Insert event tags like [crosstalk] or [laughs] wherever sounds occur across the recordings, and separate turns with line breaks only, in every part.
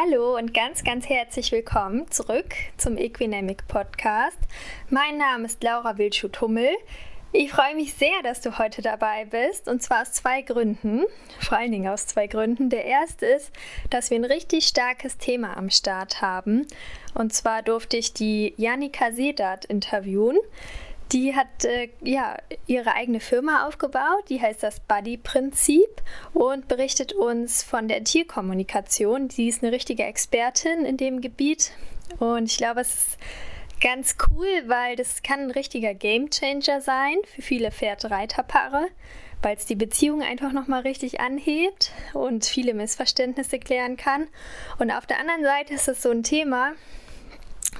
Hallo und ganz, ganz herzlich willkommen zurück zum Equinamic Podcast. Mein Name ist Laura Wildschuh-Tummel. Ich freue mich sehr, dass du heute dabei bist und zwar aus zwei Gründen. Vor allen Dingen aus zwei Gründen. Der erste ist, dass wir ein richtig starkes Thema am Start haben. Und zwar durfte ich die Janika Sedat interviewen. Die hat äh, ja ihre eigene Firma aufgebaut, die heißt das Buddy-Prinzip und berichtet uns von der Tierkommunikation. Sie ist eine richtige Expertin in dem Gebiet und ich glaube, es ist ganz cool, weil das kann ein richtiger Gamechanger sein für viele Pferd-Reiter-Paare, weil es die Beziehung einfach nochmal richtig anhebt und viele Missverständnisse klären kann. Und auf der anderen Seite ist es so ein Thema,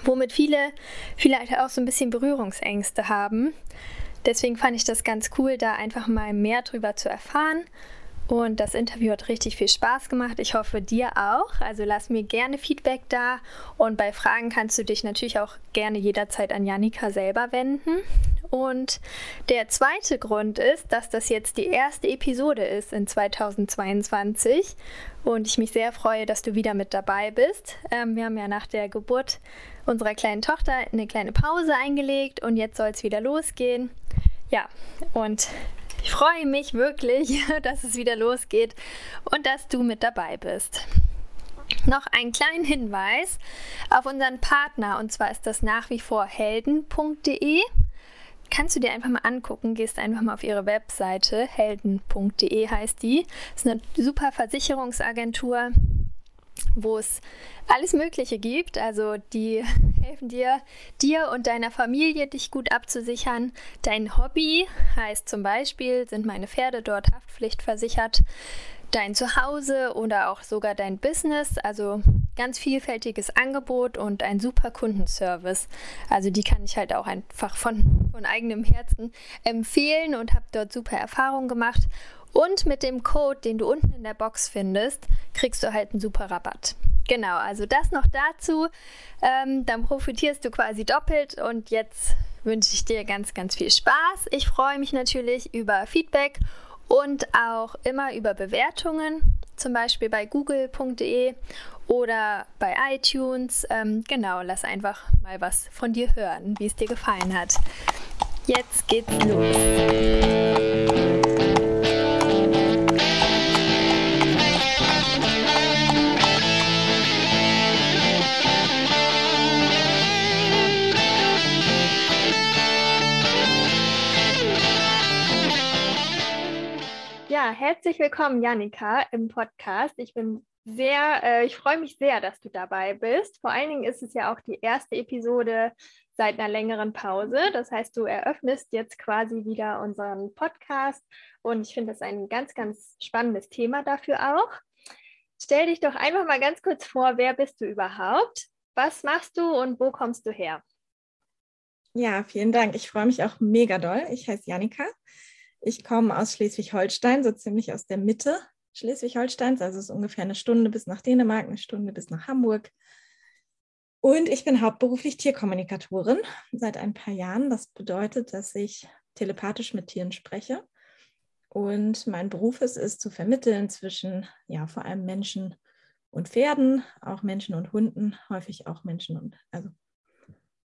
womit viele vielleicht auch so ein bisschen Berührungsängste haben. Deswegen fand ich das ganz cool, da einfach mal mehr drüber zu erfahren. Und das Interview hat richtig viel Spaß gemacht. Ich hoffe, dir auch. Also lass mir gerne Feedback da. Und bei Fragen kannst du dich natürlich auch gerne jederzeit an Janika selber wenden. Und der zweite Grund ist, dass das jetzt die erste Episode ist in 2022 und ich mich sehr freue, dass du wieder mit dabei bist. Ähm, wir haben ja nach der Geburt unserer kleinen Tochter eine kleine Pause eingelegt und jetzt soll es wieder losgehen. Ja, und ich freue mich wirklich, [laughs] dass es wieder losgeht und dass du mit dabei bist. Noch einen kleinen Hinweis auf unseren Partner und zwar ist das nach wie vor helden.de kannst du dir einfach mal angucken. Gehst einfach mal auf ihre Webseite, helden.de heißt die. Das ist eine super Versicherungsagentur, wo es alles Mögliche gibt. Also die [laughs] helfen dir, dir und deiner Familie dich gut abzusichern. Dein Hobby heißt zum Beispiel, sind meine Pferde dort haftpflichtversichert dein Zuhause oder auch sogar dein Business. Also ganz vielfältiges Angebot und ein super Kundenservice. Also die kann ich halt auch einfach von, von eigenem Herzen empfehlen und habe dort super Erfahrungen gemacht. Und mit dem Code, den du unten in der Box findest, kriegst du halt einen super Rabatt. Genau, also das noch dazu. Ähm, dann profitierst du quasi doppelt und jetzt wünsche ich dir ganz, ganz viel Spaß. Ich freue mich natürlich über Feedback und auch immer über Bewertungen, zum Beispiel bei google.de oder bei iTunes. Ähm, genau, lass einfach mal was von dir hören, wie es dir gefallen hat. Jetzt geht's los. Herzlich willkommen, Janika, im Podcast. Ich bin sehr, äh, ich freue mich sehr, dass du dabei bist. Vor allen Dingen ist es ja auch die erste Episode seit einer längeren Pause. Das heißt, du eröffnest jetzt quasi wieder unseren Podcast und ich finde das ein ganz, ganz spannendes Thema dafür auch. Stell dich doch einfach mal ganz kurz vor, wer bist du überhaupt? Was machst du und wo kommst du her?
Ja, vielen Dank. Ich freue mich auch mega doll. Ich heiße Janika. Ich komme aus Schleswig-Holstein, so ziemlich aus der Mitte Schleswig-Holsteins. Also es ist ungefähr eine Stunde bis nach Dänemark, eine Stunde bis nach Hamburg. Und ich bin hauptberuflich Tierkommunikatorin seit ein paar Jahren. Das bedeutet, dass ich telepathisch mit Tieren spreche. Und mein Beruf ist es, zu vermitteln zwischen ja vor allem Menschen und Pferden, auch Menschen und Hunden, häufig auch Menschen und also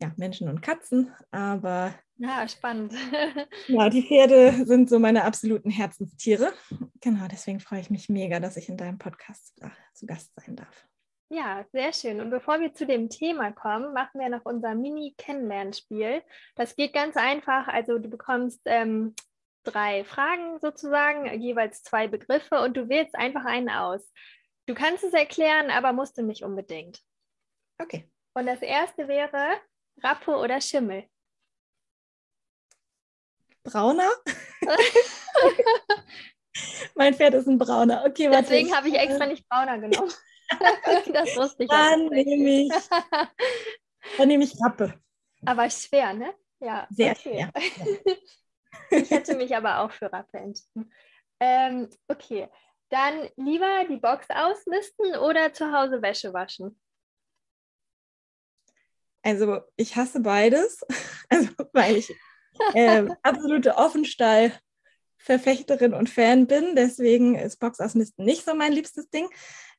ja, Menschen und Katzen, aber
ja, spannend. [laughs]
ja, die Pferde sind so meine absoluten Herzenstiere. Genau, deswegen freue ich mich mega, dass ich in deinem Podcast zu Gast sein darf.
Ja, sehr schön. Und bevor wir zu dem Thema kommen, machen wir noch unser Mini-Kennenlernspiel. Das geht ganz einfach. Also du bekommst ähm, drei Fragen sozusagen, jeweils zwei Begriffe und du wählst einfach einen aus. Du kannst es erklären, aber musst du nicht unbedingt.
Okay.
Und das erste wäre, Rappe oder Schimmel?
Brauner? [laughs] mein Pferd ist ein Brauner. Okay,
warte. Deswegen habe ich extra nicht Brauner genommen. [laughs] das wusste ich.
Dann nehme ich, [laughs] dann nehme ich Rappe.
Aber schwer, ne? Ja.
Sehr okay. schwer.
ich hätte mich aber auch für Rappe entschieden. Ähm, okay, dann lieber die Box ausmisten oder zu Hause Wäsche waschen?
Also ich hasse beides, [laughs] also weil ich äh, absolute Offenstall-Verfechterin und Fan bin. Deswegen ist Box ausmisten nicht so mein liebstes Ding.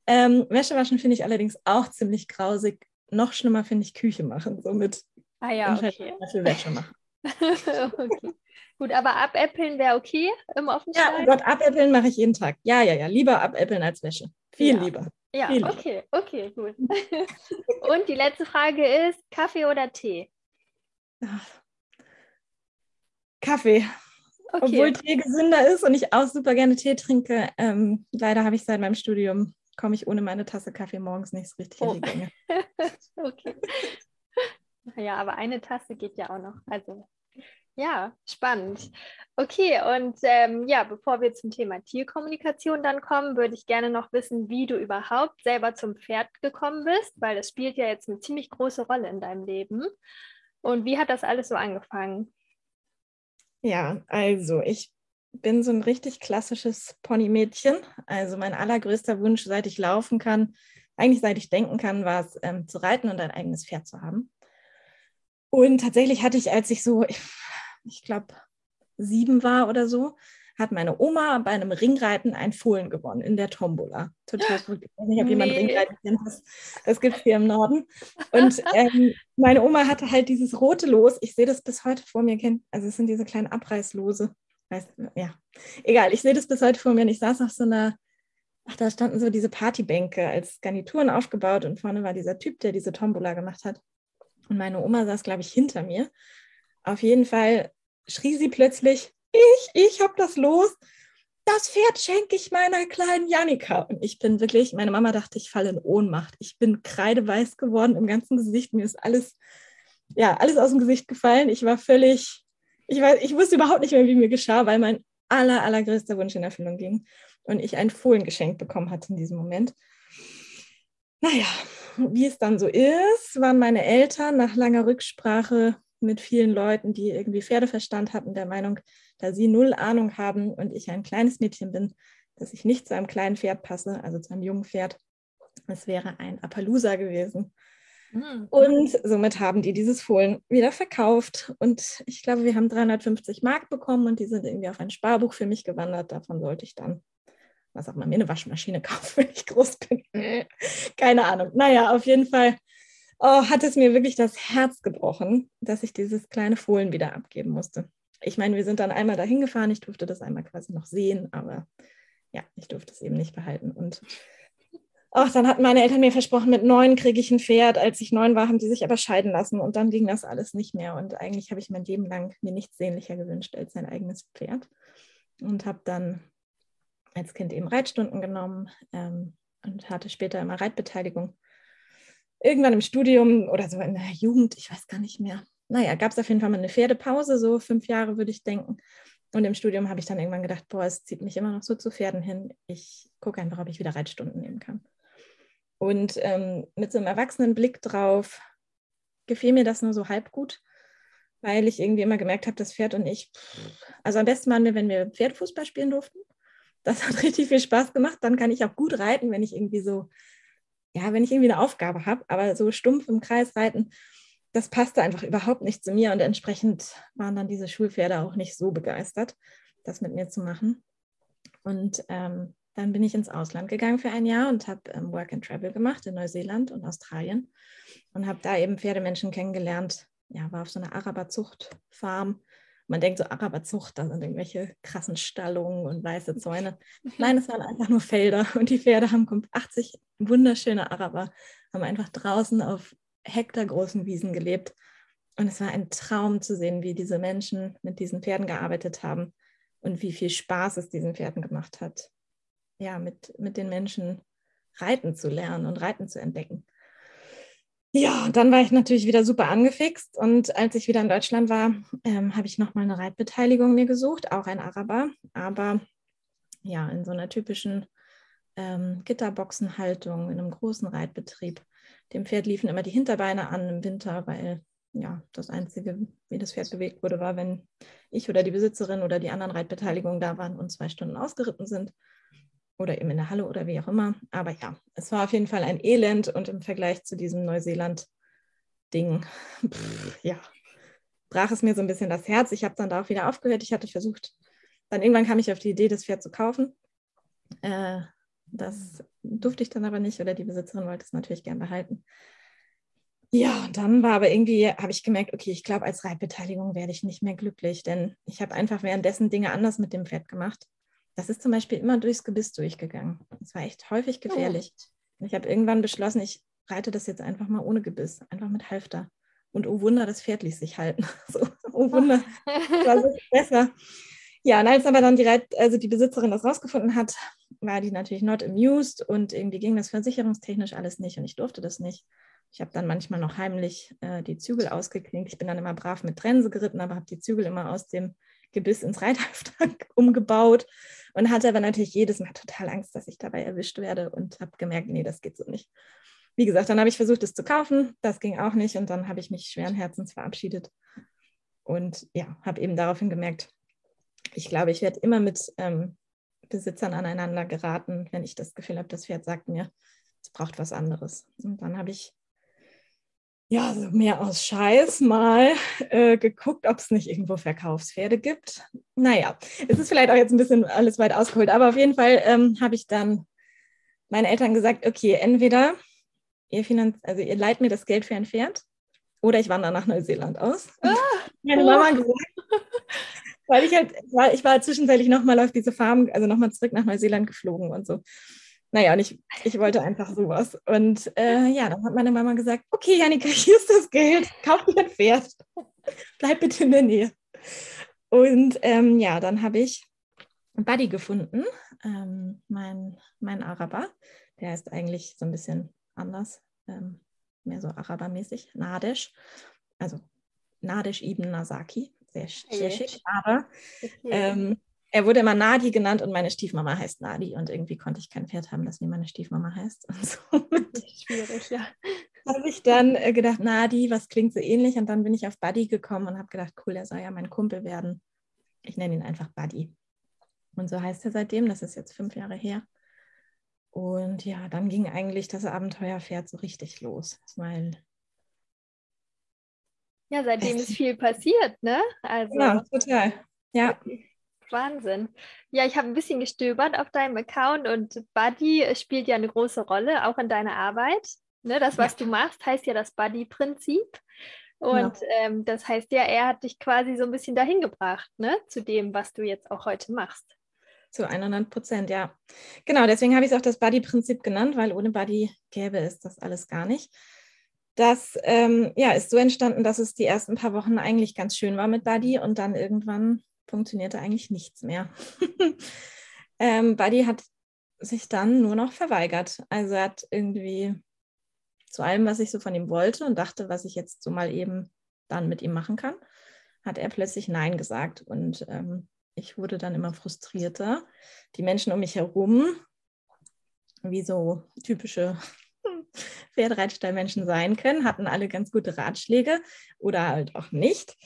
Ähm, Wäsche waschen finde ich allerdings auch ziemlich grausig. Noch schlimmer finde ich Küche machen, so mit
ah, ja, okay.
Wäsche machen. [laughs]
okay. Gut, aber abäppeln wäre okay im
Offenstall? Ja, oh Gott, abäppeln mache ich jeden Tag. Ja, ja, ja, lieber abäppeln als Wäsche. Viel
ja.
lieber.
Ja,
Viel
okay, okay, gut. [laughs] Und die letzte Frage ist, Kaffee oder Tee?
Kaffee. Okay. Obwohl Tee gesünder ist und ich auch super gerne Tee trinke. Ähm, leider habe ich seit meinem Studium, komme ich ohne meine Tasse Kaffee morgens nicht so richtig oh. in die Gänge. [laughs]
okay. [laughs] Ja, aber eine Tasse geht ja auch noch. Also ja, spannend. Okay, und ähm, ja, bevor wir zum Thema Tierkommunikation dann kommen, würde ich gerne noch wissen, wie du überhaupt selber zum Pferd gekommen bist, weil das spielt ja jetzt eine ziemlich große Rolle in deinem Leben. Und wie hat das alles so angefangen?
Ja, also ich bin so ein richtig klassisches Ponymädchen. Also mein allergrößter Wunsch, seit ich laufen kann, eigentlich seit ich denken kann, war es ähm, zu reiten und ein eigenes Pferd zu haben. Und tatsächlich hatte ich, als ich so, ich glaube, sieben war oder so, hat meine Oma bei einem Ringreiten ein Fohlen gewonnen in der Tombola. Total [gasps] verrückt. Ich weiß nicht, ob nee. jemand Ringreiten kennt. Das, das gibt es hier im Norden. Und [laughs] ähm, meine Oma hatte halt dieses rote Los. Ich sehe das bis heute vor mir. Also es sind diese kleinen Abreißlose. Weiß, ja, egal. Ich sehe das bis heute vor mir. Und ich saß auf so einer, ach, da standen so diese Partybänke als Garnituren aufgebaut. Und vorne war dieser Typ, der diese Tombola gemacht hat. Und meine Oma saß, glaube ich, hinter mir. Auf jeden Fall schrie sie plötzlich, ich, ich habe das los. Das Pferd schenke ich meiner kleinen Janika. Und ich bin wirklich, meine Mama dachte, ich falle in Ohnmacht. Ich bin kreideweiß geworden im ganzen Gesicht. Mir ist alles, ja, alles aus dem Gesicht gefallen. Ich war völlig, ich, weiß, ich wusste überhaupt nicht mehr, wie mir geschah, weil mein aller, allergrößter Wunsch in Erfüllung ging und ich ein Fohlen geschenkt bekommen hatte in diesem Moment. Naja, wie es dann so ist, waren meine Eltern nach langer Rücksprache mit vielen Leuten, die irgendwie Pferdeverstand hatten, der Meinung, da sie null Ahnung haben und ich ein kleines Mädchen bin, dass ich nicht zu einem kleinen Pferd passe, also zu einem jungen Pferd. Es wäre ein Appaloosa gewesen. Mhm. Und somit haben die dieses Fohlen wieder verkauft. Und ich glaube, wir haben 350 Mark bekommen und die sind irgendwie auf ein Sparbuch für mich gewandert. Davon sollte ich dann, was auch mal, mir eine Waschmaschine [laughs] kaufen, wenn ich groß bin. Keine Ahnung. Naja, auf jeden Fall oh, hat es mir wirklich das Herz gebrochen, dass ich dieses kleine Fohlen wieder abgeben musste. Ich meine, wir sind dann einmal dahin gefahren, ich durfte das einmal quasi noch sehen, aber ja, ich durfte es eben nicht behalten. Und ach, dann hatten meine Eltern mir versprochen, mit neun kriege ich ein Pferd. Als ich neun war, haben die sich aber scheiden lassen und dann ging das alles nicht mehr. Und eigentlich habe ich mein Leben lang mir nichts sehnlicher gewünscht als ein eigenes Pferd. Und habe dann als Kind eben Reitstunden genommen ähm, und hatte später immer Reitbeteiligung irgendwann im Studium oder so in der Jugend, ich weiß gar nicht mehr. Naja, gab es auf jeden Fall mal eine Pferdepause, so fünf Jahre würde ich denken. Und im Studium habe ich dann irgendwann gedacht, boah, es zieht mich immer noch so zu Pferden hin. Ich gucke einfach, ob ich wieder Reitstunden nehmen kann. Und ähm, mit so einem erwachsenen Blick drauf gefiel mir das nur so halb gut, weil ich irgendwie immer gemerkt habe, das Pferd und ich, also am besten waren wir, wenn wir Pferdefußball spielen durften. Das hat [laughs] richtig viel Spaß gemacht. Dann kann ich auch gut reiten, wenn ich irgendwie so ja, wenn ich irgendwie eine Aufgabe habe, aber so stumpf im Kreis reiten, das passte einfach überhaupt nicht zu mir und entsprechend waren dann diese Schulpferde auch nicht so begeistert, das mit mir zu machen. Und ähm, dann bin ich ins Ausland gegangen für ein Jahr und habe ähm, Work and Travel gemacht in Neuseeland und Australien und habe da eben Pferdemenschen kennengelernt. Ja, war auf so einer Araberzuchtfarm man denkt so Araberzucht, da sind irgendwelche krassen Stallungen und weiße Zäune. Nein, es waren einfach nur Felder [laughs] und die Pferde haben 80 wunderschöne Araber, haben einfach draußen auf hektargroßen Wiesen gelebt. Und es war ein Traum zu sehen, wie diese Menschen mit diesen Pferden gearbeitet haben und wie viel Spaß es diesen Pferden gemacht hat, ja, mit, mit den Menschen reiten zu lernen und reiten zu entdecken. Ja, dann war ich natürlich wieder super angefixt und als ich wieder in Deutschland war, ähm, habe ich nochmal eine Reitbeteiligung mir gesucht, auch ein Araber, aber ja, in so einer typischen ähm, Gitterboxenhaltung, in einem großen Reitbetrieb. Dem Pferd liefen immer die Hinterbeine an im Winter, weil ja, das Einzige, wie das Pferd bewegt wurde, war, wenn ich oder die Besitzerin oder die anderen Reitbeteiligungen da waren und zwei Stunden ausgeritten sind oder eben in der Halle oder wie auch immer. Aber ja, es war auf jeden Fall ein Elend und im Vergleich zu diesem Neuseeland-Ding, ja, brach es mir so ein bisschen das Herz. Ich habe dann da auch wieder aufgehört. Ich hatte versucht, dann irgendwann kam ich auf die Idee, das Pferd zu kaufen. Äh, Das durfte ich dann aber nicht oder die Besitzerin wollte es natürlich gern behalten. Ja, und dann war aber irgendwie, habe ich gemerkt, okay, ich glaube, als Reitbeteiligung werde ich nicht mehr glücklich, denn ich habe einfach währenddessen Dinge anders mit dem Pferd gemacht. Das ist zum Beispiel immer durchs Gebiss durchgegangen. Das war echt häufig oh. gefährlich. Oh. Ich habe irgendwann beschlossen, ich reite das jetzt einfach mal ohne Gebiss, einfach mit Halfter. Und oh Wunder, das Pferd ließ sich halten. [laughs] So, oh Wunder, das war so [laughs] besser. Ja, und als aber dann die, Reit also die Besitzerin das rausgefunden hat, war die natürlich not amused und irgendwie ging das versicherungstechnisch alles nicht und ich durfte das nicht. Ich habe dann manchmal noch heimlich äh, die Zügel ausgeklinkt. Ich bin dann immer brav mit Trense geritten, aber habe die Zügel immer aus dem Gebiss ins Reithalfter [laughs] umgebaut und hatte aber natürlich jedes Mal total Angst, dass ich dabei erwischt werde und habe gemerkt, nee, das geht so nicht. Wie gesagt, dann habe ich versucht, es zu kaufen. Das ging auch nicht und dann habe ich mich schweren Herzens verabschiedet und ja, habe eben daraufhin gemerkt, ich glaube, ich werde immer mit ähm, Besitzern aneinander geraten, wenn ich das Gefühl habe, das Pferd sagt mir, es braucht was anderes. Und dann habe ich ja, so mehr aus Scheiß mal äh, geguckt, ob es nicht irgendwo Verkaufspferde gibt. Naja, es ist vielleicht auch jetzt ein bisschen alles weit ausgeholt, aber auf jeden Fall ähm, habe ich dann meinen Eltern gesagt, okay, entweder ihr, finanz also ihr leiht mir das Geld für ein Pferd oder ich wandere nach Neuseeland aus. Ah, Meine Mama gesagt, weil ich halt, weil ich war zwischenzeitlich nochmal auf diese Farm, also nochmal zurück nach Neuseeland geflogen und so. Naja, und ich, ich wollte einfach sowas. Und äh, ja, dann hat meine Mama gesagt, okay, Janika, [laughs] hier ist das Geld, kauf dir ein Pferd. Bleib bitte in der Nähe. Und ähm, ja, dann habe ich Buddy gefunden, ähm, mein, mein Araber. Der ist eigentlich so ein bisschen anders, ähm, mehr so Arabermäßig, Nadesh. Also Nadesh Ibn Nasaki, sehr, sehr schick, aber ähm, er wurde immer Nadi genannt und meine Stiefmama heißt Nadi und irgendwie konnte ich kein Pferd haben, das wie meine Stiefmama heißt. [laughs] Und somit Schwierig, ja. Habe ich dann äh, gedacht, Nadi, was klingt so ähnlich? Und dann bin ich auf Buddy gekommen und habe gedacht, cool, er soll ja mein Kumpel werden. Ich nenne ihn einfach Buddy. Und so heißt er seitdem, das ist jetzt fünf Jahre her. Und ja, dann ging eigentlich das Abenteuerpferd so richtig los, weil
ja, seitdem ist viel passiert, ne?
Also, ja, total. Ja.
Wahnsinn. Ja, ich habe ein bisschen gestöbert auf deinem Account und Buddy spielt ja eine große Rolle, auch in deiner Arbeit. Ne, das, was ja. du machst, heißt ja das Buddy-Prinzip. Und ja. ähm, das heißt ja, er hat dich quasi so ein bisschen dahin gebracht, ne, zu dem, was du jetzt auch heute machst.
Zu 100 Prozent, ja. Genau, deswegen habe ich es auch das Buddy-Prinzip genannt, weil ohne Buddy gäbe es das alles gar nicht. Das ähm, ja, ist so entstanden, dass es die ersten paar Wochen eigentlich ganz schön war mit Buddy und dann irgendwann funktionierte eigentlich nichts mehr. [laughs] ähm, Buddy hat sich dann nur noch verweigert. Also er hat irgendwie zu allem, was ich so von ihm wollte und dachte, was ich jetzt so mal eben dann mit ihm machen kann, hat er plötzlich Nein gesagt. Und ähm, ich wurde dann immer frustrierter. Die Menschen um mich herum, wie so typische [laughs] Pferdereitstallmenschen sein können, hatten alle ganz gute Ratschläge oder halt auch nicht.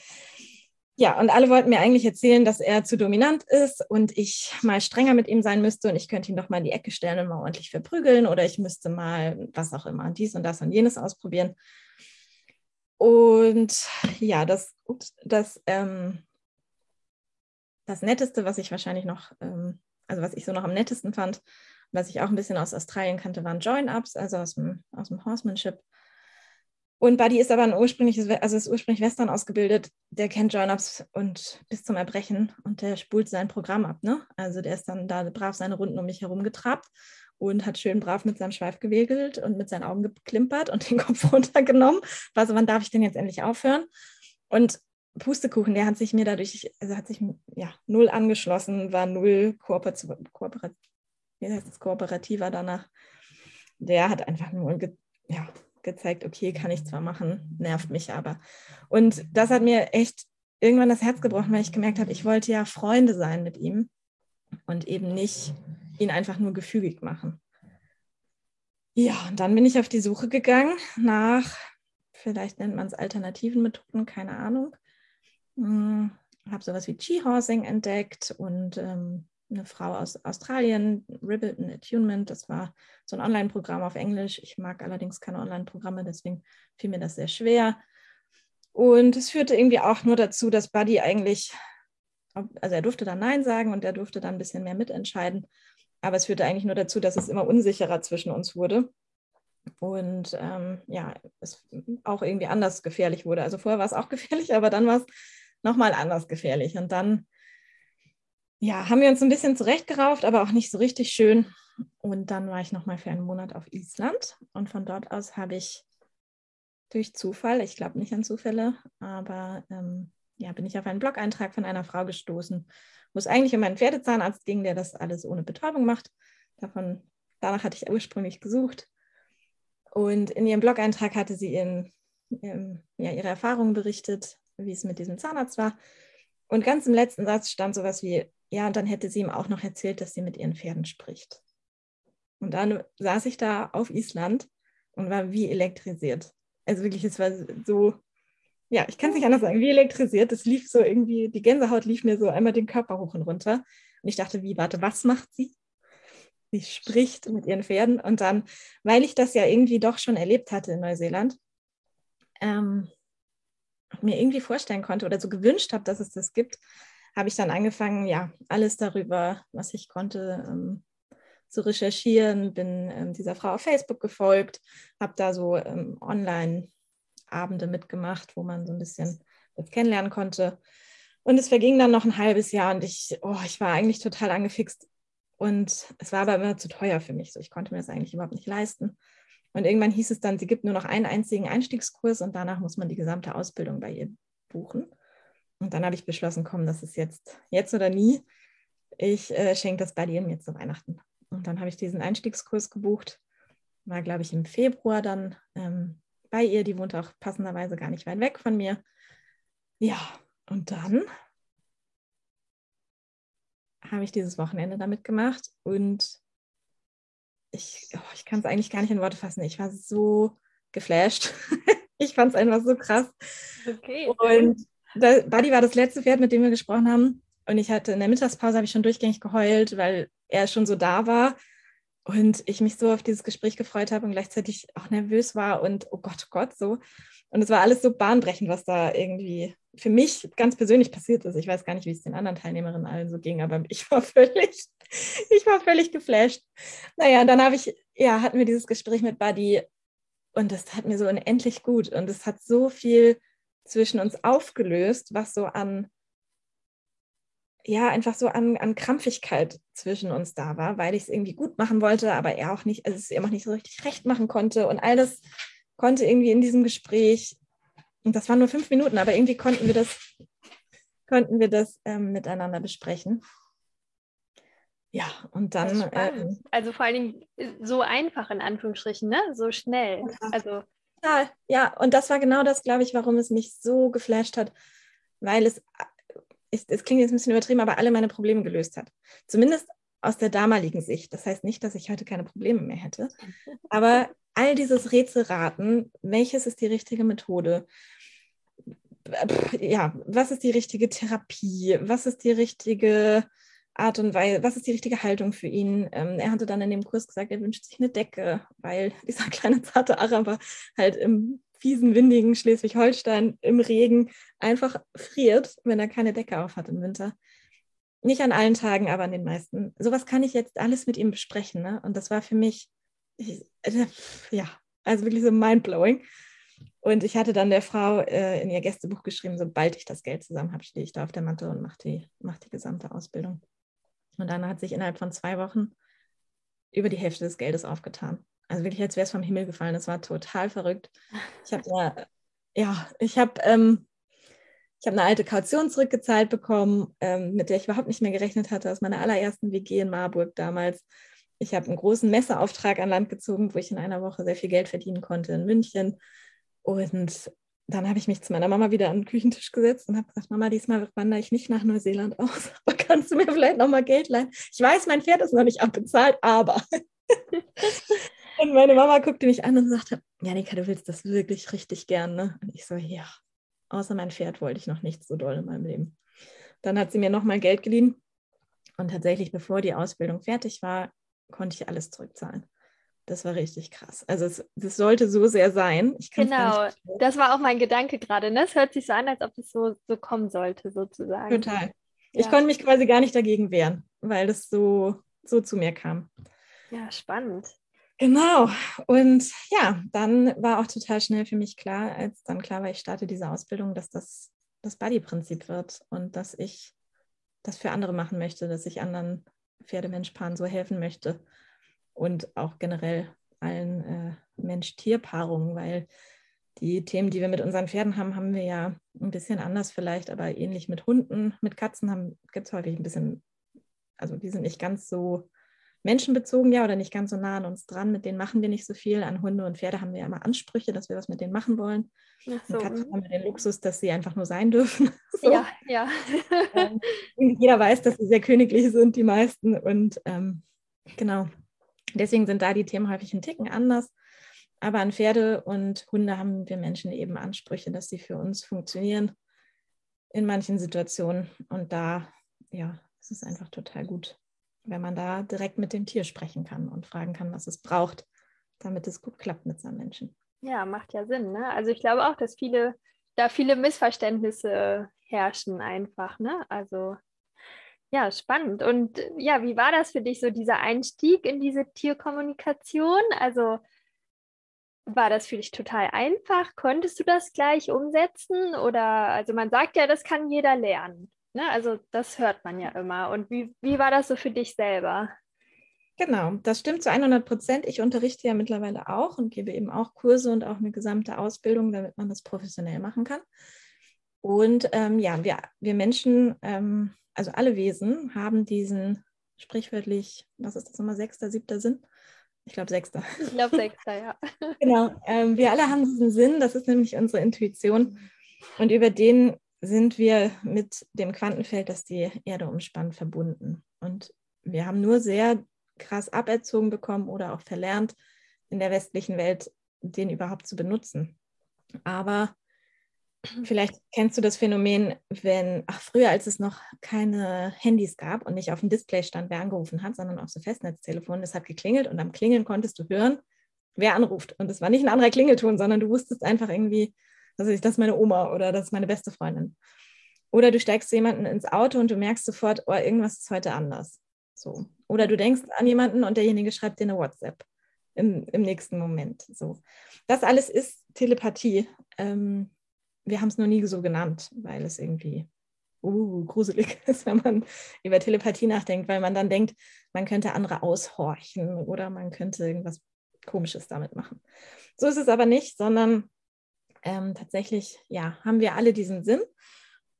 Ja, und alle wollten mir eigentlich erzählen, dass er zu dominant ist und ich mal strenger mit ihm sein müsste und ich könnte ihn doch mal in die Ecke stellen und mal ordentlich verprügeln oder ich müsste mal was auch immer, dies und das und jenes ausprobieren. Und ja, das, ups, das, ähm, das Netteste, was ich wahrscheinlich noch, ähm, also was ich so noch am nettesten fand, was ich auch ein bisschen aus Australien kannte, waren Join-Ups, also aus dem, aus dem Horsemanship. Und Buddy ist aber ein ursprüngliches, also ist ursprünglich Western ausgebildet. Der kennt Join-Ups und bis zum Erbrechen und der spult sein Programm ab. Ne? Also der ist dann da brav seine Runden um mich herum getrabt und hat schön brav mit seinem Schweif gewegelt und mit seinen Augen geklimpert und den [laughs] Kopf runtergenommen. Also wann darf ich denn jetzt endlich aufhören? Und Pustekuchen, der hat sich mir dadurch, also hat sich ja null angeschlossen, war null kooperativ, kooperat, kooperativer danach. Der hat einfach nur ja, gezeigt, okay, kann ich zwar machen, nervt mich aber. Und das hat mir echt irgendwann das Herz gebrochen, weil ich gemerkt habe, ich wollte ja Freunde sein mit ihm und eben nicht ihn einfach nur gefügig machen. Ja, und dann bin ich auf die Suche gegangen nach, vielleicht nennt man es alternativen Methoden, keine Ahnung. Hm, habe sowas wie Chi-Horsing entdeckt und ähm, eine Frau aus Australien, Ribbleton Attunement. Das war so ein Online-Programm auf Englisch. Ich mag allerdings keine Online-Programme, deswegen fiel mir das sehr schwer. Und es führte irgendwie auch nur dazu, dass Buddy eigentlich, also er durfte dann Nein sagen und er durfte dann ein bisschen mehr mitentscheiden. aber es führte eigentlich nur dazu, dass es immer unsicherer zwischen uns wurde und ähm, ja, es auch irgendwie anders gefährlich wurde. Also vorher war es auch [laughs] gefährlich, aber dann war es nochmal anders gefährlich. Und dann ja, haben wir uns ein bisschen zurechtgerauft, aber auch nicht so richtig schön. Und dann war ich nochmal für einen Monat auf Island und von dort aus habe ich durch Zufall, ich glaube nicht an Zufälle, aber ähm, ja, bin ich auf einen Blog-Eintrag von einer Frau gestoßen, wo es eigentlich um einen Pferdezahnarzt ging, der das alles ohne Betäubung macht. Davon, danach hatte ich ursprünglich gesucht. Und in ihrem Blog-Eintrag hatte sie ihren, ihren, ja, ihre Erfahrungen berichtet, wie es mit diesem Zahnarzt war. Und ganz im letzten Satz stand sowas wie, ja, und dann hätte sie ihm auch noch erzählt, dass sie mit ihren Pferden spricht. Und dann saß ich da auf Island und war wie elektrisiert. Also wirklich, es war so, ja, ich kann es nicht anders sagen, wie elektrisiert. Es lief so irgendwie, die Gänsehaut lief mir so einmal den Körper hoch und runter. Und ich dachte, wie, warte, was macht sie? Sie spricht mit ihren Pferden. Und dann, weil ich das ja irgendwie doch schon erlebt hatte in Neuseeland, ähm, mir irgendwie vorstellen konnte oder so gewünscht habe, dass es das gibt, habe ich dann angefangen, ja, alles darüber, was ich konnte, ähm, zu recherchieren, bin ähm, dieser Frau auf Facebook gefolgt, habe da so ähm, Online-Abende mitgemacht, wo man so ein bisschen das kennenlernen konnte. Und es verging dann noch ein halbes Jahr und ich, oh, ich war eigentlich total angefixt. Und es war aber immer zu teuer für mich. So, ich konnte mir das eigentlich überhaupt nicht leisten. Und irgendwann hieß es dann, sie gibt nur noch einen einzigen Einstiegskurs und danach muss man die gesamte Ausbildung bei ihr buchen. Und dann habe ich beschlossen, komm, das ist jetzt, jetzt oder nie. Ich äh, schenke das bei dir mir zu Weihnachten. Und dann habe ich diesen Einstiegskurs gebucht. War, glaube ich, im Februar dann ähm, bei ihr. Die wohnt auch passenderweise gar nicht weit weg von mir. Ja, und dann habe ich dieses Wochenende damit gemacht und ich, oh, ich kann es eigentlich gar nicht in Worte fassen. Ich war so geflasht. [laughs] ich fand es einfach so krass. Okay. Und Buddy war das letzte Pferd, mit dem wir gesprochen haben. Und ich hatte in der Mittagspause habe ich schon durchgängig geheult, weil er schon so da war und ich mich so auf dieses Gespräch gefreut habe und gleichzeitig auch nervös war und oh Gott, oh Gott, so. Und es war alles so bahnbrechend, was da irgendwie für mich ganz persönlich passiert ist. Ich weiß gar nicht, wie es den anderen Teilnehmerinnen allen so ging, aber ich war [laughs] völlig, ich war völlig geflasht. Naja, dann habe ich, ja, hatten wir dieses Gespräch mit Buddy und das tat mir so unendlich gut und es hat so viel zwischen uns aufgelöst, was so an, ja, einfach so an, an Krampfigkeit zwischen uns da war, weil ich es irgendwie gut machen wollte, aber er auch nicht, also es ihm auch nicht so richtig recht machen konnte. Und all das konnte irgendwie in diesem Gespräch, und das waren nur fünf Minuten, aber irgendwie konnten wir das, konnten wir das ähm, miteinander besprechen. Ja, und dann.
Ähm, also vor allen Dingen so einfach in Anführungsstrichen, ne? So schnell. Also
Total. Ja, und das war genau das, glaube ich, warum es mich so geflasht hat, weil es, es, es klingt jetzt ein bisschen übertrieben, aber alle meine Probleme gelöst hat. Zumindest aus der damaligen Sicht. Das heißt nicht, dass ich heute keine Probleme mehr hätte, aber all dieses Rätselraten, welches ist die richtige Methode? Ja, was ist die richtige Therapie? Was ist die richtige Art und Weise, was ist die richtige Haltung für ihn? Ähm, er hatte dann in dem Kurs gesagt, er wünscht sich eine Decke, weil [laughs] dieser kleine zarte Araber halt im fiesen, windigen Schleswig-Holstein im Regen einfach friert, wenn er keine Decke auf hat im Winter. Nicht an allen Tagen, aber an den meisten. Sowas kann ich jetzt alles mit ihm besprechen. Ne? Und das war für mich, ich, äh, ja, also wirklich so mindblowing. Und ich hatte dann der Frau äh, in ihr Gästebuch geschrieben, sobald ich das Geld zusammen habe, stehe ich da auf der Matte und mache die, mach die gesamte Ausbildung. Und dann hat sich innerhalb von zwei Wochen über die Hälfte des Geldes aufgetan. Also wirklich, als wäre es vom Himmel gefallen. Das war total verrückt. Ich habe ja, ja, ich habe ähm, ich eine alte Kaution zurückgezahlt bekommen, ähm, mit der ich überhaupt nicht mehr gerechnet hatte, aus meiner allerersten WG in Marburg damals. Ich habe einen großen Messeauftrag an Land gezogen, wo ich in einer Woche sehr viel Geld verdienen konnte in München. Und dann habe ich mich zu meiner Mama wieder an den Küchentisch gesetzt und habe gesagt, Mama, diesmal wandere ich nicht nach Neuseeland [laughs] aus, aber kannst du mir vielleicht noch mal Geld leihen? Ich weiß, mein Pferd ist noch nicht abbezahlt, aber. [laughs] und meine Mama guckte mich an und sagte, Janika, du willst das wirklich richtig gern, ne? Und ich so, ja, außer mein Pferd wollte ich noch nicht so doll in meinem Leben. Dann hat sie mir noch mal Geld geliehen und tatsächlich, bevor die Ausbildung fertig war, konnte ich alles zurückzahlen. Das war richtig krass. Also es, das sollte so sehr sein.
genau, das war auch mein Gedanke gerade. Ne? Es hört sich so an, als ob es so, so kommen sollte, sozusagen.
Total. Ja. Ich konnte mich quasi gar nicht dagegen wehren, weil das so, so zu mir kam.
Ja, spannend.
Genau. Und ja, dann war auch total schnell für mich klar, als dann klar war, ich starte diese Ausbildung, dass das das Buddy-Prinzip wird und dass ich das für andere machen möchte, dass ich anderen Pferdemenschpaaren so helfen möchte und auch generell allen äh, Mensch-Tier-Paarungen, weil die Themen, die wir mit unseren Pferden haben, haben wir ja ein bisschen anders vielleicht, aber ähnlich mit Hunden, mit Katzen gibt es häufig ein bisschen, also die sind nicht ganz so menschenbezogen, ja, oder nicht ganz so nah an uns dran. Mit denen machen wir nicht so viel. An Hunde und Pferde haben wir ja immer Ansprüche, dass wir was mit denen machen wollen. Ach so. Katzen mhm. haben wir den Luxus, dass sie einfach nur sein dürfen. [laughs]
so. Ja, ja.
ähm, jeder weiß, dass sie sehr königlich sind, die meisten. Und ähm, genau, deswegen sind da die Themen häufig ein Ticken anders. Aber an Pferde und Hunde haben wir Menschen eben Ansprüche, dass sie für uns funktionieren in manchen Situationen. Und da, ja, es ist einfach total gut, wenn man da direkt mit dem Tier sprechen kann und fragen kann, was es braucht, damit es gut klappt mit seinem Menschen.
Ja, macht ja Sinn. Ne? Also ich glaube auch, dass viele, da viele Missverständnisse herrschen einfach. Ne? Also ja, spannend. Und ja, wie war das für dich, so dieser Einstieg in diese Tierkommunikation? Also war das für dich total einfach? Konntest du das gleich umsetzen? Oder also man sagt ja, das kann jeder lernen. Ne? Also das hört man ja immer. Und wie, wie war das so für dich selber?
Genau, das stimmt zu 100 Prozent. Ich unterrichte ja mittlerweile auch und gebe eben auch Kurse und auch eine gesamte Ausbildung, damit man das professionell machen kann. Und ähm, ja, wir, wir Menschen, ähm, also alle Wesen, haben diesen sprichwörtlich, was ist das nochmal, sechster, siebter Sinn? Ich glaube, sechster.
Ich glaube, sechster, ja. [laughs]
genau. Ähm, wir alle haben diesen Sinn, das ist nämlich unsere Intuition. Und über den sind wir mit dem Quantenfeld, das die Erde umspannt, verbunden. Und wir haben nur sehr krass aberzogen bekommen oder auch verlernt, in der westlichen Welt den überhaupt zu benutzen. Aber vielleicht kennst du das Phänomen, wenn, ach, früher, als es noch keine Handys gab und nicht auf dem Display stand, wer angerufen hat, sondern auf so Festnetztelefonen, es hat geklingelt und am Klingeln konntest du hören, wer anruft. Und es war nicht ein anderer Klingelton, sondern du wusstest einfach irgendwie, also das ist meine Oma oder das ist meine beste Freundin. Oder du steigst zu jemandem ins Auto und du merkst sofort, oh, irgendwas ist heute anders. So. Oder du denkst an jemanden und derjenige schreibt dir eine WhatsApp im, im nächsten Moment. So. Das alles ist Telepathie. Ähm, wir haben es noch nie so genannt, weil es irgendwie uh, gruselig [laughs] ist, wenn man über Telepathie nachdenkt, weil man dann denkt, man könnte andere aushorchen oder man könnte irgendwas Komisches damit machen. So ist es aber nicht, sondern ähm, tatsächlich, ja, haben wir alle diesen Sinn.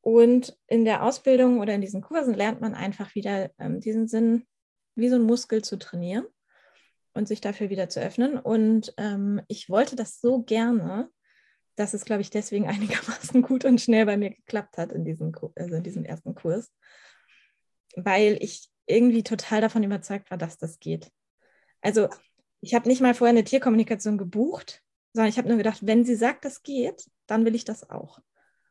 Und in der Ausbildung oder in diesen Kursen lernt man einfach wieder ähm, diesen Sinn wie so ein Muskel zu trainieren und sich dafür wieder zu öffnen. Und ähm, ich wollte das so gerne, dass es, glaube ich, deswegen [laughs] einigermaßen gut und schnell bei mir geklappt hat in diesem, also in diesem ersten Kurs, weil ich irgendwie total davon überzeugt war, dass das geht. Also ich habe nicht mal vorher eine Tierkommunikation gebucht, sondern ich habe nur gedacht, wenn sie sagt, das geht, dann will ich das auch.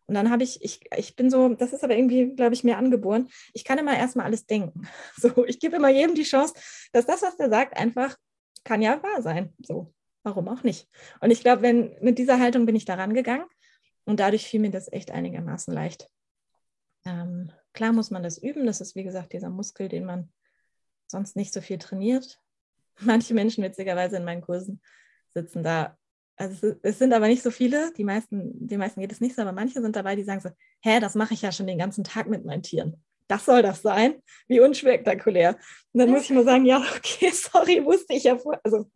Und dann habe ich, ich, ich bin so, das ist aber irgendwie, glaube ich, mir angeboren. Ich kann immer erstmal alles denken. [laughs] So, ich gebe immer jedem die Chance, dass das, was der sagt, einfach kann ja wahr sein. So, warum auch nicht? Und ich glaube, wenn mit dieser Haltung bin ich da rangegangen und dadurch fiel mir das echt einigermaßen leicht. Ähm, klar muss man das üben. Das ist, wie gesagt, dieser Muskel, den man sonst nicht so viel trainiert. [laughs] Manche Menschen, witzigerweise in meinen Kursen, sitzen da also es, sind aber nicht so viele, die meisten, die meisten geht es nicht so, aber manche sind dabei, die sagen so, hä, das mache ich ja schon den ganzen Tag mit meinen Tieren. Das soll das sein? Wie unspektakulär. Und dann muss ich mal sagen, ja, [laughs] okay, sorry, wusste ich ja vorher, also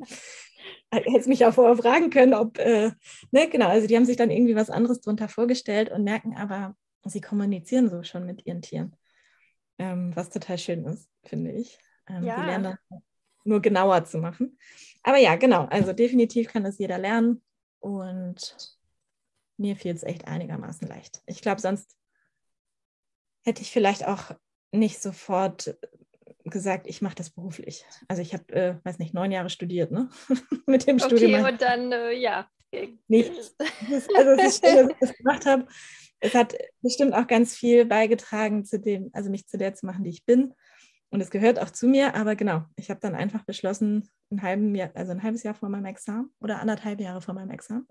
hätte mich ja vorher fragen können, ob, äh, ne, genau, also die haben sich dann irgendwie was anderes drunter vorgestellt und merken aber, sie kommunizieren so schon mit ihren Tieren, ähm, was total schön ist, finde ich. Ähm, ja. Die lernen dann nur genauer zu machen. Aber ja, genau, also definitiv kann das jeder lernen und mir fiel es echt einigermaßen leicht. Ich glaube, sonst hätte ich vielleicht auch nicht sofort gesagt, ich mache das beruflich. Also ich habe, äh, weiß nicht, neun Jahre studiert, ne? [laughs] Mit dem
okay,
Studium.
Okay, und dann, äh, ja.
Nicht. [laughs] Also es ist schön, dass ich das gemacht habe. Es hat bestimmt auch ganz viel beigetragen zu dem, also mich zu der zu machen, die ich bin. Und es gehört auch zu mir, aber genau, ich habe dann einfach beschlossen, ein, halben Jahr, also ein halbes Jahr vor meinem Examen oder anderthalb Jahre vor meinem Examen.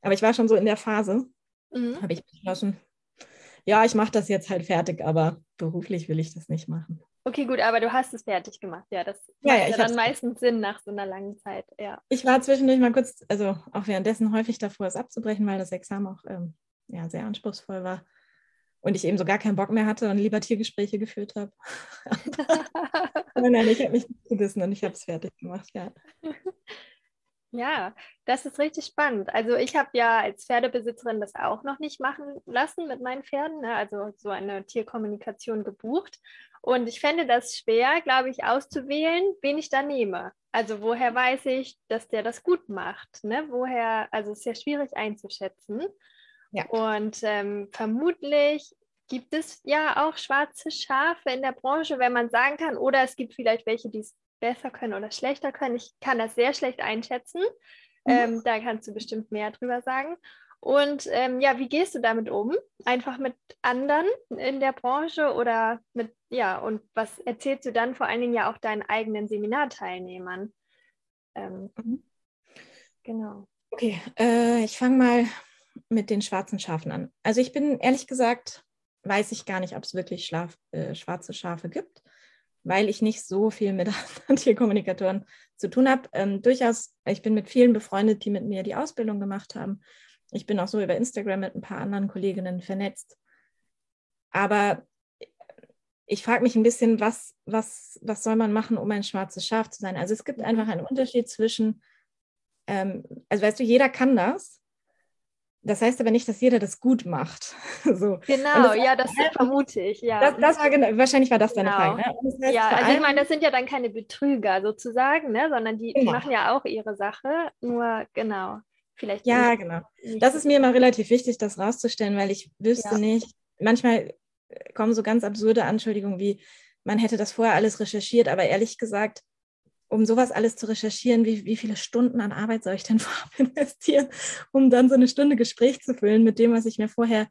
Aber ich war schon so in der Phase, mhm. habe ich beschlossen, ja, ich mache das jetzt halt fertig, aber beruflich will ich das nicht machen.
Okay, gut, aber du hast es fertig gemacht. Ja, das
ja,
macht
ja,
ja dann meistens Sinn nach so einer langen Zeit. Ja.
Ich war zwischendurch mal kurz, also auch währenddessen häufig davor, es abzubrechen, weil das Examen auch ähm, ja, sehr anspruchsvoll war und ich eben so gar keinen Bock mehr hatte und lieber Tiergespräche geführt habe. [laughs] nein, nein, ich habe mich nicht gebissen und ich habe es fertig gemacht, ja. [laughs]
Ja, das ist richtig spannend. Also ich habe ja als Pferdebesitzerin das auch noch nicht machen lassen mit meinen Pferden, ne? also so eine Tierkommunikation gebucht. Und ich fände das schwer, glaube ich, auszuwählen, wen ich da nehme. Also woher weiß ich, dass der das gut macht? Ne? Woher, also es ist ja schwierig einzuschätzen. Ja. Und ähm, vermutlich gibt es ja auch schwarze Schafe in der Branche, wenn man sagen kann, oder es gibt vielleicht welche, die es besser können oder schlechter können. Ich kann das sehr schlecht einschätzen. Mhm. Ähm, da kannst du bestimmt mehr drüber sagen. Und ähm, ja, wie gehst du damit um? Einfach mit anderen in der Branche oder mit, ja, und was erzählst du dann vor allen Dingen ja auch deinen eigenen Seminarteilnehmern? Ähm, mhm.
Genau. Okay, äh, ich fange mal mit den schwarzen Schafen an. Also ich bin ehrlich gesagt, weiß ich gar nicht, ob es wirklich Schlaf, äh, schwarze Schafe gibt weil ich nicht so viel mit [laughs] Tierkommunikatoren zu tun habe. Ähm, durchaus, ich bin mit vielen befreundet, die mit mir die Ausbildung gemacht haben. Ich bin auch so über Instagram mit ein paar anderen Kolleginnen vernetzt. Aber ich frage mich ein bisschen, was, was, was soll man machen, um ein schwarzes Schaf zu sein? Also es gibt mhm. einfach einen Unterschied zwischen, ähm, also weißt du, jeder kann das, das heißt aber nicht, dass jeder das gut macht. [laughs]
so. Genau, das ja, das vermute ich. Ja.
Das, das war genau, wahrscheinlich war das deine genau. Frage. Ne?
Das heißt ja, also ich meine, das sind ja dann keine Betrüger sozusagen, ne? sondern die, genau. die machen ja auch ihre Sache. Nur genau, vielleicht.
Ja, nicht, genau. Das ist mir immer relativ wichtig, das rauszustellen, weil ich wüsste ja. nicht, manchmal kommen so ganz absurde Anschuldigungen wie, man hätte das vorher alles recherchiert, aber ehrlich gesagt, um sowas alles zu recherchieren, wie, wie viele Stunden an Arbeit soll ich denn [laughs] vorab investieren, um dann so eine Stunde Gespräch zu füllen mit dem, was ich mir vorher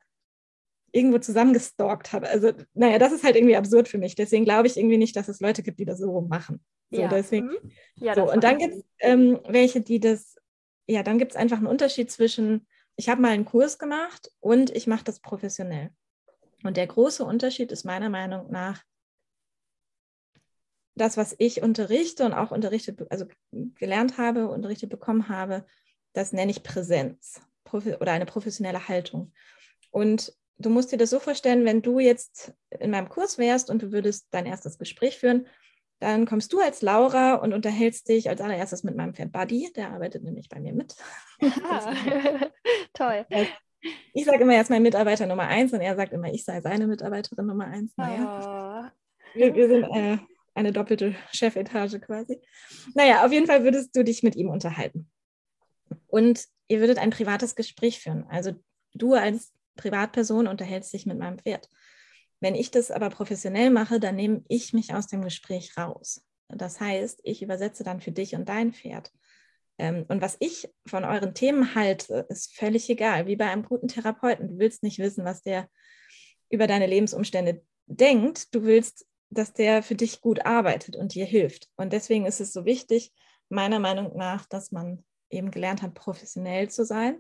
irgendwo zusammengestalkt habe. Also, naja, das ist halt irgendwie absurd für mich. Deswegen glaube ich irgendwie nicht, dass es Leute gibt, die das so machen. So, ja. deswegen, mhm. ja, so. Und dann gibt es ähm, welche, die das, ja, dann gibt es einfach einen Unterschied zwischen, ich habe mal einen Kurs gemacht und ich mache das professionell. Und der große Unterschied ist meiner Meinung nach, das, was ich unterrichte und auch unterrichtet, also gelernt habe, unterrichtet bekommen habe, das nenne ich Präsenz oder eine professionelle Haltung. Und du musst dir das so vorstellen, wenn du jetzt in meinem Kurs wärst und du würdest dein erstes Gespräch führen, dann kommst du als Laura und unterhältst dich als allererstes mit meinem Pferd Buddy, der arbeitet nämlich bei mir mit. Ah, [laughs] [laughs] toll. Ich sage immer, er ist mein Mitarbeiter Nummer eins und er sagt immer, ich sei seine Mitarbeiterin Nummer eins. Naja. Oh. Wir, wir, sind äh, eine doppelte [laughs] Chefetage quasi. Naja, auf jeden Fall würdest du dich mit ihm unterhalten. Und ihr würdet ein privates Gespräch führen. Also du als Privatperson unterhältst dich mit meinem Pferd. Wenn ich das aber professionell mache, dann nehme ich mich aus dem Gespräch raus. Das heißt, ich übersetze dann für dich und dein Pferd. Ähm, und was ich von euren Themen halte, ist völlig egal. Wie bei einem guten Therapeuten. Du willst nicht wissen, was der über deine Lebensumstände denkt. Du willst dass der für dich gut arbeitet und dir hilft. Und deswegen ist es so wichtig, meiner Meinung nach, dass man eben gelernt hat, professionell zu sein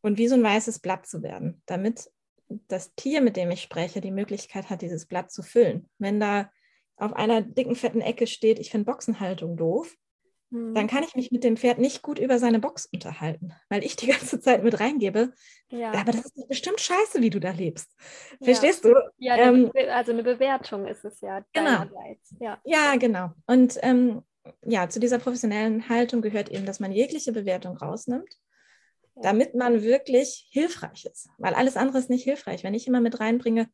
und wie so ein weißes Blatt zu werden, damit das Tier, mit dem ich spreche, die Möglichkeit hat, dieses Blatt zu füllen. Wenn da auf einer dicken, fetten Ecke steht, ich finde Boxenhaltung doof, dann mhm. kann ich mich mit dem Pferd nicht gut über seine Box unterhalten, weil ich die [laughs] ganze Zeit mit reingebe. Ja. Aber das ist bestimmt scheiße, wie du da lebst. Verstehst
ja.
du?
Ja, ähm, also eine Bewertung ist es ja.
Genau. Ja. ja, genau. Und ähm, ja, zu dieser professionellen Haltung gehört eben, dass man jegliche Bewertung rausnimmt, damit man wirklich hilfreich ist. Weil alles andere ist nicht hilfreich. Wenn ich immer mit reinbringe,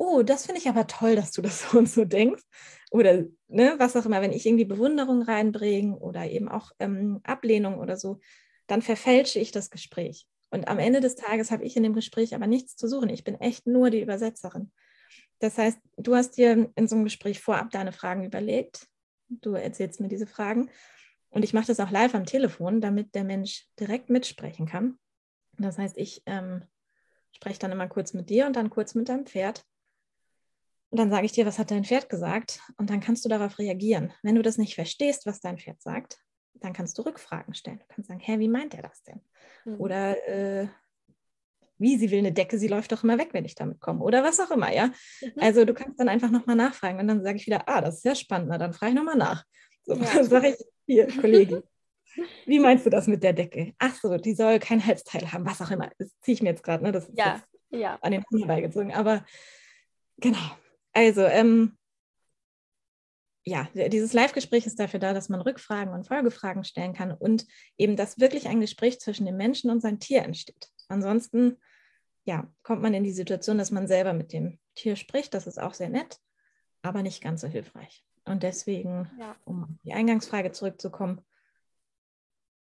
oh, das finde ich aber toll, dass du das so und so denkst. Oder ne, was auch immer, wenn ich irgendwie Bewunderung reinbringe oder eben auch ähm, Ablehnung oder so, dann verfälsche ich das Gespräch. Und am Ende des Tages habe ich in dem Gespräch aber nichts zu suchen. Ich bin echt nur die Übersetzerin. Das heißt, du hast dir in so einem Gespräch vorab deine Fragen überlegt. Du erzählst mir diese Fragen. Und ich mache das auch live am Telefon, damit der Mensch direkt mitsprechen kann. Das heißt, ich ähm, spreche dann immer kurz mit dir und dann kurz mit deinem Pferd. Und dann sage ich dir, was hat dein Pferd gesagt? Und dann kannst du darauf reagieren. Wenn du das nicht verstehst, was dein Pferd sagt, dann kannst du Rückfragen stellen. Du kannst sagen, hä, wie meint er das denn? Mhm. Oder äh, wie sie will eine Decke, sie läuft doch immer weg, wenn ich damit komme oder was auch immer, ja. Mhm. Also du kannst dann einfach nochmal nachfragen und dann sage ich wieder, ah, das ist sehr spannend, na dann frage ich nochmal nach. So, ja. [laughs] dann sage ich, hier, Kollege, [laughs] wie meinst du das mit der Decke? Ach so, die soll kein Halsteil haben, was auch immer. Das ziehe ich mir jetzt gerade, ne? Das ist
ja, ja.
an den Finger beigezogen. Aber genau. Also, ähm, ja, dieses Live-Gespräch ist dafür da, dass man Rückfragen und Folgefragen stellen kann und eben, dass wirklich ein Gespräch zwischen dem Menschen und seinem Tier entsteht. Ansonsten, ja, kommt man in die Situation, dass man selber mit dem Tier spricht. Das ist auch sehr nett, aber nicht ganz so hilfreich. Und deswegen, ja. um auf die Eingangsfrage zurückzukommen,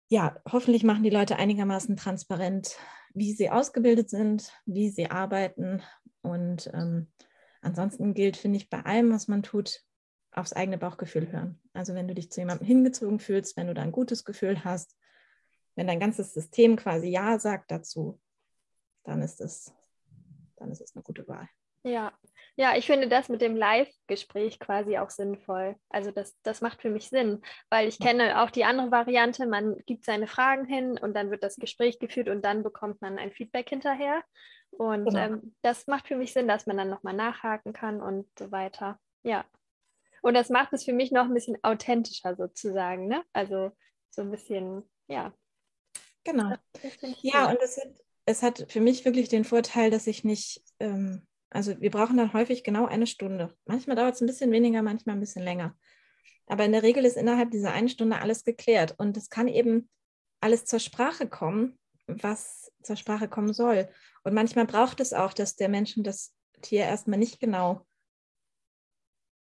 ja, hoffentlich machen die Leute einigermaßen transparent, wie sie ausgebildet sind, wie sie arbeiten. Und ähm, ansonsten gilt, finde ich, bei allem, was man tut, aufs eigene Bauchgefühl hören. Also wenn du dich zu jemandem hingezogen fühlst, wenn du da ein gutes Gefühl hast, wenn dein ganzes System quasi Ja sagt dazu, dann ist es, dann ist es eine gute Wahl.
Ja, ja, ich finde das mit dem Live-Gespräch quasi auch sinnvoll. Also das, das macht für mich Sinn, weil ich kenne auch die andere Variante, man gibt seine Fragen hin und dann wird das Gespräch geführt und dann bekommt man ein Feedback hinterher. Und genau. ähm, das macht für mich Sinn, dass man dann nochmal nachhaken kann und so weiter. Ja. Und das macht es für mich noch ein bisschen authentischer sozusagen, ne? Also so ein bisschen, ja.
Genau. Ja, cool. und es hat, es hat für mich wirklich den Vorteil, dass ich nicht ähm, also wir brauchen dann häufig genau eine Stunde. Manchmal dauert es ein bisschen weniger, manchmal ein bisschen länger. Aber in der Regel ist innerhalb dieser einen Stunde alles geklärt. Und es kann eben alles zur Sprache kommen, was zur Sprache kommen soll. Und manchmal braucht es auch, dass der Mensch und das Tier erstmal nicht genau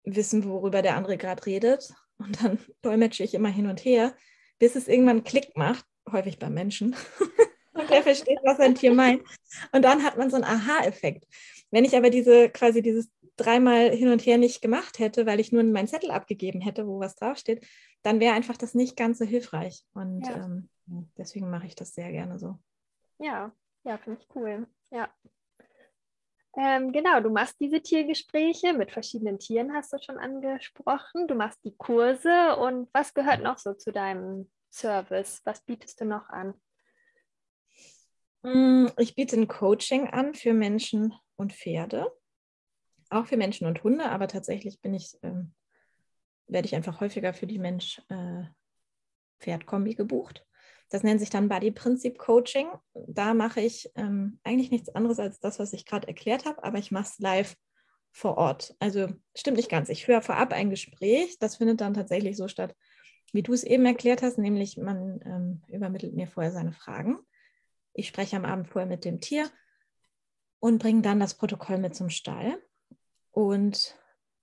wissen, worüber der andere gerade redet. Und dann [laughs] dolmetsche ich immer hin und her, bis es irgendwann Klick macht, häufig beim Menschen. [laughs] der [laughs] versteht, was ein Tier meint. Und dann hat man so einen Aha-Effekt. Wenn ich aber diese quasi dieses dreimal hin und her nicht gemacht hätte, weil ich nur meinen Zettel abgegeben hätte, wo was draufsteht, dann wäre einfach das nicht ganz so hilfreich. Und ja. ähm, deswegen mache ich das sehr gerne so.
Ja, ja, finde ich cool. Ja. Ähm, genau, du machst diese Tiergespräche mit verschiedenen Tieren, hast du schon angesprochen. Du machst die Kurse und was gehört noch so zu deinem Service? Was bietest du noch an?
Mm, ich biete ein Coaching an für Menschen und Pferde, auch für Menschen und Hunde, aber tatsächlich bin ich, ähm, werde ich einfach häufiger für die Mensch-Pferd-Kombi äh, gebucht. Das nennt sich dann Body Prinzip Coaching. Da mache ich ähm, eigentlich nichts anderes als das, was ich gerade erklärt habe, aber ich mache es live vor Ort. Also stimmt nicht ganz. Ich höre vorab ein Gespräch. Das findet dann tatsächlich so statt, wie du es eben erklärt hast, nämlich man ähm, übermittelt mir vorher seine Fragen. Ich spreche am Abend vorher mit dem Tier und bringe dann das Protokoll mit zum Stall. Und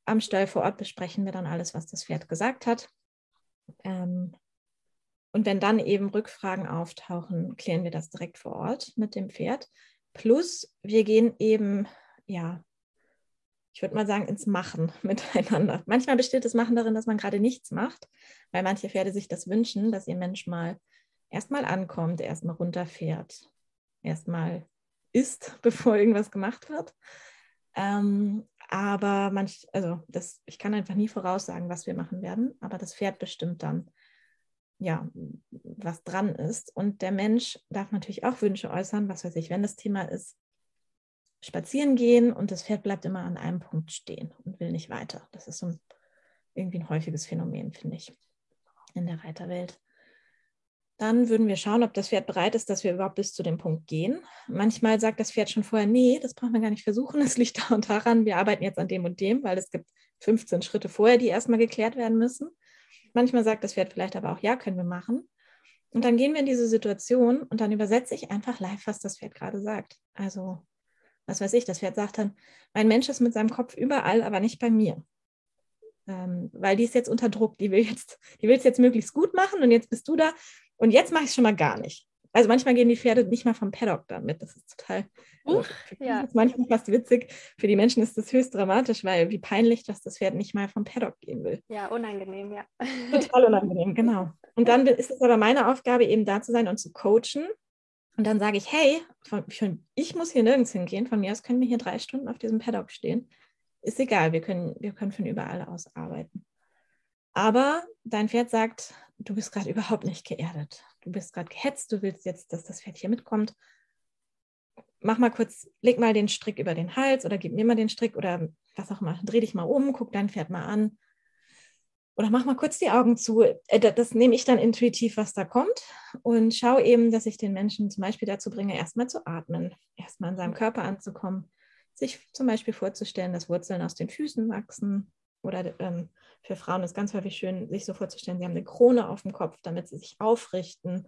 am Stall vor Ort besprechen wir dann alles, was das Pferd gesagt hat. Ähm, und wenn dann eben Rückfragen auftauchen, klären wir das direkt vor Ort mit dem Pferd. Plus, wir gehen eben, ja, ich würde mal sagen, ins Machen [laughs] miteinander. Manchmal besteht das Machen darin, dass man gerade nichts macht, weil manche Pferde sich das wünschen, dass ihr Mensch mal erstmal ankommt, erstmal runterfährt, erstmal isst, [laughs] bevor irgendwas gemacht wird. Ähm, aber manch, also das, ich kann einfach nie voraussagen, was wir machen werden, aber das Pferd bestimmt dann, ja, was dran ist. Und der Mensch darf natürlich auch Wünsche äußern, was weiß ich, wenn das Thema ist, spazieren gehen und das Pferd bleibt immer an einem Punkt stehen und will nicht weiter. Das ist so ein, irgendwie ein häufiges Phänomen, finde ich, in der Reiterwelt. Dann würden wir schauen, ob das Pferd bereit ist, dass wir überhaupt bis zu dem Punkt gehen. Manchmal sagt das Pferd schon vorher, nee, das brauchen wir gar nicht versuchen. Es liegt da und daran, wir arbeiten jetzt an dem und dem, weil es gibt 15 Schritte vorher, die erstmal geklärt werden müssen. Manchmal sagt das Pferd vielleicht aber auch, ja, können wir machen. Und dann gehen wir in diese Situation und dann übersetze ich einfach live, was das Pferd gerade sagt. Also, was weiß ich, das Pferd sagt dann, mein Mensch ist mit seinem Kopf überall, aber nicht bei mir. Ähm, weil die ist jetzt unter Druck, die will jetzt, die will es jetzt möglichst gut machen und jetzt bist du da und jetzt mache ich es schon mal gar nicht. Also manchmal gehen die Pferde nicht mal vom Paddock damit. Das ist total, uh, ja. ist manchmal fast witzig. Für die Menschen ist das höchst dramatisch, weil wie peinlich, dass das Pferd nicht mal vom Paddock gehen will.
Ja, unangenehm, ja.
Total [laughs] unangenehm, genau. Und dann ist es aber meine Aufgabe, eben da zu sein und zu coachen. Und dann sage ich, hey, von, von, ich muss hier nirgends hingehen. Von mir aus können wir hier drei Stunden auf diesem Paddock stehen. Ist egal, wir können, wir können von überall aus arbeiten. Aber dein Pferd sagt, du bist gerade überhaupt nicht geerdet. Du bist gerade gehetzt, du willst jetzt, dass das Pferd hier mitkommt. mach mal kurz, leg mal den Strick über den Hals oder gib mir mal den Strick oder was auch immer. Dreh dich mal um, guck dein Pferd mal an. Oder mach mal kurz die Augen zu. Äh, das nehme ich dann intuitiv, was da kommt. Und schau eben, dass ich den Menschen zum Beispiel dazu bringe, erstmal zu atmen, erstmal in seinem Körper anzukommen, sich zum Beispiel vorzustellen, dass Wurzeln aus den Füßen wachsen. Oder ähm, für Frauen ist ganz häufig schön, sich so vorzustellen, sie haben eine Krone auf dem Kopf, damit sie sich aufrichten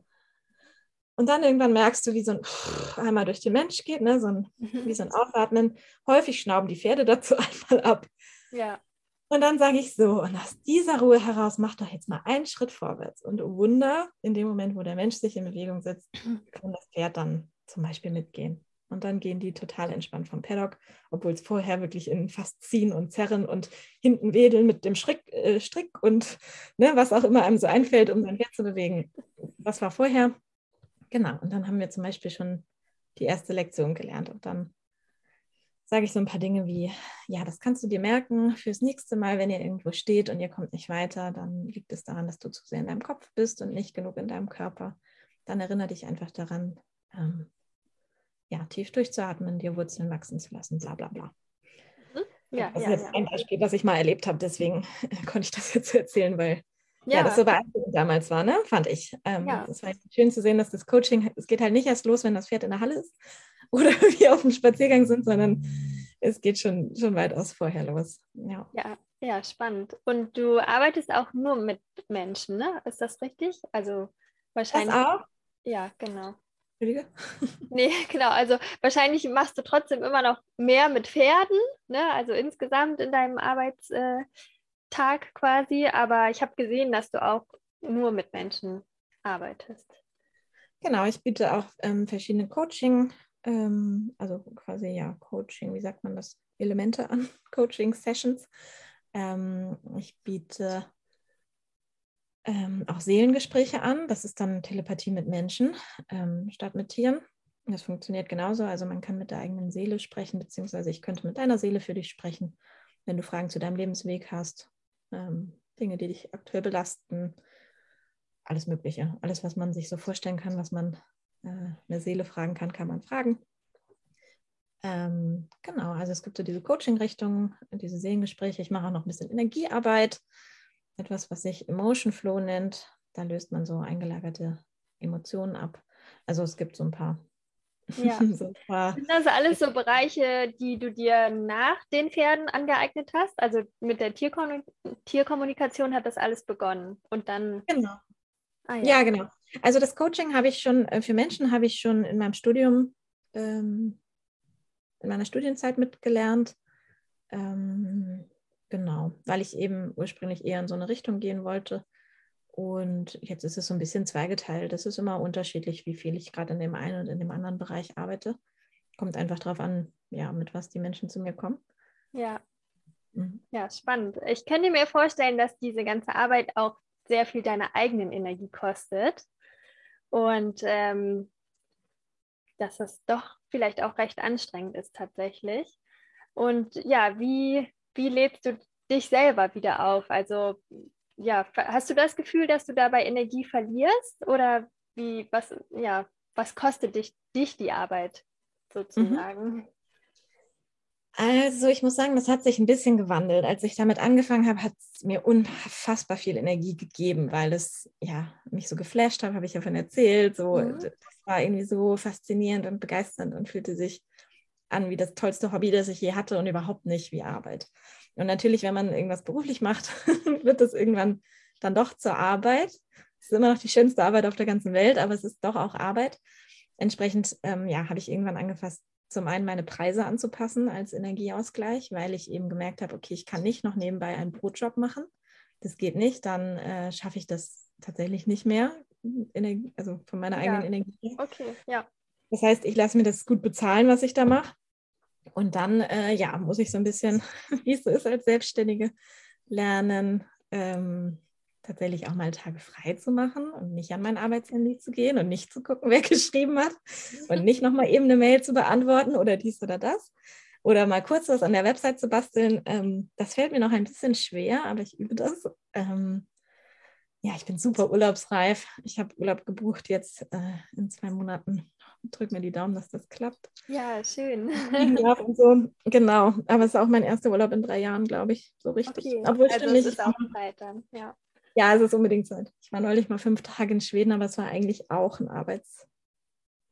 und dann irgendwann merkst du, wie so ein [laughs] einmal durch den Mensch geht, ne? so ein, mhm. wie so ein Aufatmen. Häufig schnauben die Pferde [laughs] dazu einmal ab.
Ja.
Und dann sage ich so, und aus dieser Ruhe heraus, mach doch jetzt mal einen Schritt vorwärts. Und oh Wunder, in dem Moment, wo der Mensch sich in Bewegung setzt, [clears throat] kann das Pferd dann zum Beispiel mitgehen. Und dann gehen die total entspannt vom Paddock, obwohl es vorher wirklich in fast ziehen und zerren und hinten wedeln mit dem Strick, äh, Strick und ne, was auch immer einem so einfällt, um sein Pferd zu bewegen. Was war vorher? Genau, und dann haben wir zum Beispiel schon die erste Lektion gelernt. Und dann sage ich so ein paar Dinge wie, ja, das kannst du dir merken fürs nächste Mal, wenn ihr irgendwo steht und ihr kommt nicht weiter, dann liegt es daran, dass du zu sehr in deinem Kopf bist und nicht genug in deinem Körper. Dann erinnere dich einfach daran, ähm, ja, tief durchzuatmen, dir Wurzeln wachsen zu lassen, bla bla bla. Mhm. Ja, das ist ja, jetzt ja. ein Beispiel, was ich mal erlebt habe, deswegen [laughs] konnte ich das jetzt erzählen, weil ja, das so beeindruckend damals war, ne? fand ich. Ähm, ja. Das war schön zu sehen, dass das Coaching, es geht halt nicht erst los, wenn das Pferd in der Halle ist [laughs] oder [laughs] wir auf dem Spaziergang sind, sondern es geht schon, schon weitaus vorher los. Ja.
ja, ja, spannend. Und du arbeitest auch nur mit Menschen, ne? Ist das richtig? Also wahrscheinlich.
Das auch?
Ja, genau.
Entschuldige?
Nee, [laughs] genau. Also wahrscheinlich machst du trotzdem immer noch mehr mit Pferden, ne? Also insgesamt in deinem Arbeits. Äh, quasi, aber ich habe gesehen, dass du auch nur mit Menschen arbeitest.
Genau, ich biete auch ähm, verschiedene Coaching, ähm, also quasi ja Coaching, wie sagt man das, Elemente an, [laughs] Coaching-Sessions. Ähm, ich biete ähm, auch Seelengespräche an. Das ist dann Telepathie mit Menschen ähm, statt mit Tieren. Das funktioniert genauso. Also man kann mit der eigenen Seele sprechen, beziehungsweise ich könnte mit deiner Seele für dich sprechen, wenn du Fragen zu deinem Lebensweg hast ähm, Dinge, die dich aktuell belasten, alles Mögliche. Alles, was man sich so vorstellen kann, was man äh, eine Seele fragen kann, kann man fragen. Ähm, genau, also es gibt so diese Coaching-Richtung, diese Seelengespräche. Ich mache auch noch ein bisschen Energiearbeit, etwas, was sich Emotion Flow nennt. Da löst man so eingelagerte Emotionen ab. Also es gibt so ein paar
ja. [laughs] Sind das alles so Bereiche, die du dir nach den Pferden angeeignet hast? Also mit der Tierkommun Tierkommunikation hat das alles begonnen und dann.
Genau. Ah, ja. ja. genau. Also das Coaching habe ich schon, äh, für Menschen habe ich schon in meinem Studium, ähm, in meiner Studienzeit mitgelernt. Ähm, genau, weil ich eben ursprünglich eher in so eine Richtung gehen wollte. Und jetzt ist es so ein bisschen zweigeteilt. Das ist immer unterschiedlich, wie viel ich gerade in dem einen und in dem anderen Bereich arbeite. Kommt einfach darauf an, ja, mit was die Menschen zu mir kommen.
Ja. Mhm. Ja, spannend. Ich könnte mir vorstellen, dass diese ganze Arbeit auch sehr viel deiner eigenen Energie kostet. Und ähm, dass es doch vielleicht auch recht anstrengend ist tatsächlich. Und ja, wie, wie lebst du dich selber wieder auf? Also ja, hast du das Gefühl, dass du dabei Energie verlierst oder wie, was, ja, was kostet dich, dich die Arbeit sozusagen? Mhm.
Also ich muss sagen, das hat sich ein bisschen gewandelt. Als ich damit angefangen habe, hat es mir unfassbar viel Energie gegeben, weil es ja mich so geflasht hat, habe ich ja von erzählt. So, mhm. Das war irgendwie so faszinierend und begeisternd und fühlte sich an wie das tollste Hobby, das ich je hatte und überhaupt nicht wie Arbeit. Und natürlich, wenn man irgendwas beruflich macht, [laughs] wird das irgendwann dann doch zur Arbeit. Es ist immer noch die schönste Arbeit auf der ganzen Welt, aber es ist doch auch Arbeit. Entsprechend ähm, ja, habe ich irgendwann angefasst, zum einen meine Preise anzupassen als Energieausgleich, weil ich eben gemerkt habe, okay, ich kann nicht noch nebenbei einen Brotjob machen. Das geht nicht, dann äh, schaffe ich das tatsächlich nicht mehr, Energie, also von meiner eigenen
ja.
Energie.
Okay, ja.
Das heißt, ich lasse mir das gut bezahlen, was ich da mache. Und dann, äh, ja, muss ich so ein bisschen, [laughs] wie es so ist als Selbstständige, lernen, ähm, tatsächlich auch mal Tage frei zu machen und nicht an mein Arbeitshandy zu gehen und nicht zu gucken, [laughs] wer geschrieben hat und nicht nochmal eben eine Mail zu beantworten oder dies oder das oder mal kurz was an der Website zu basteln. Ähm, das fällt mir noch ein bisschen schwer, aber ich übe das. Ähm, ja, ich bin super urlaubsreif. Ich habe Urlaub gebucht jetzt äh, in zwei Monaten. Drück mir die Daumen, dass das klappt.
Ja, schön.
und so. Genau, aber es ist auch mein erster Urlaub in drei Jahren, glaube ich, so richtig.
Okay.
Obwohl
also es
nicht.
ist auch Zeit dann, ja.
Ja, es ist unbedingt Zeit. Ich war neulich mal fünf Tage in Schweden, aber es war eigentlich auch ein Arbeits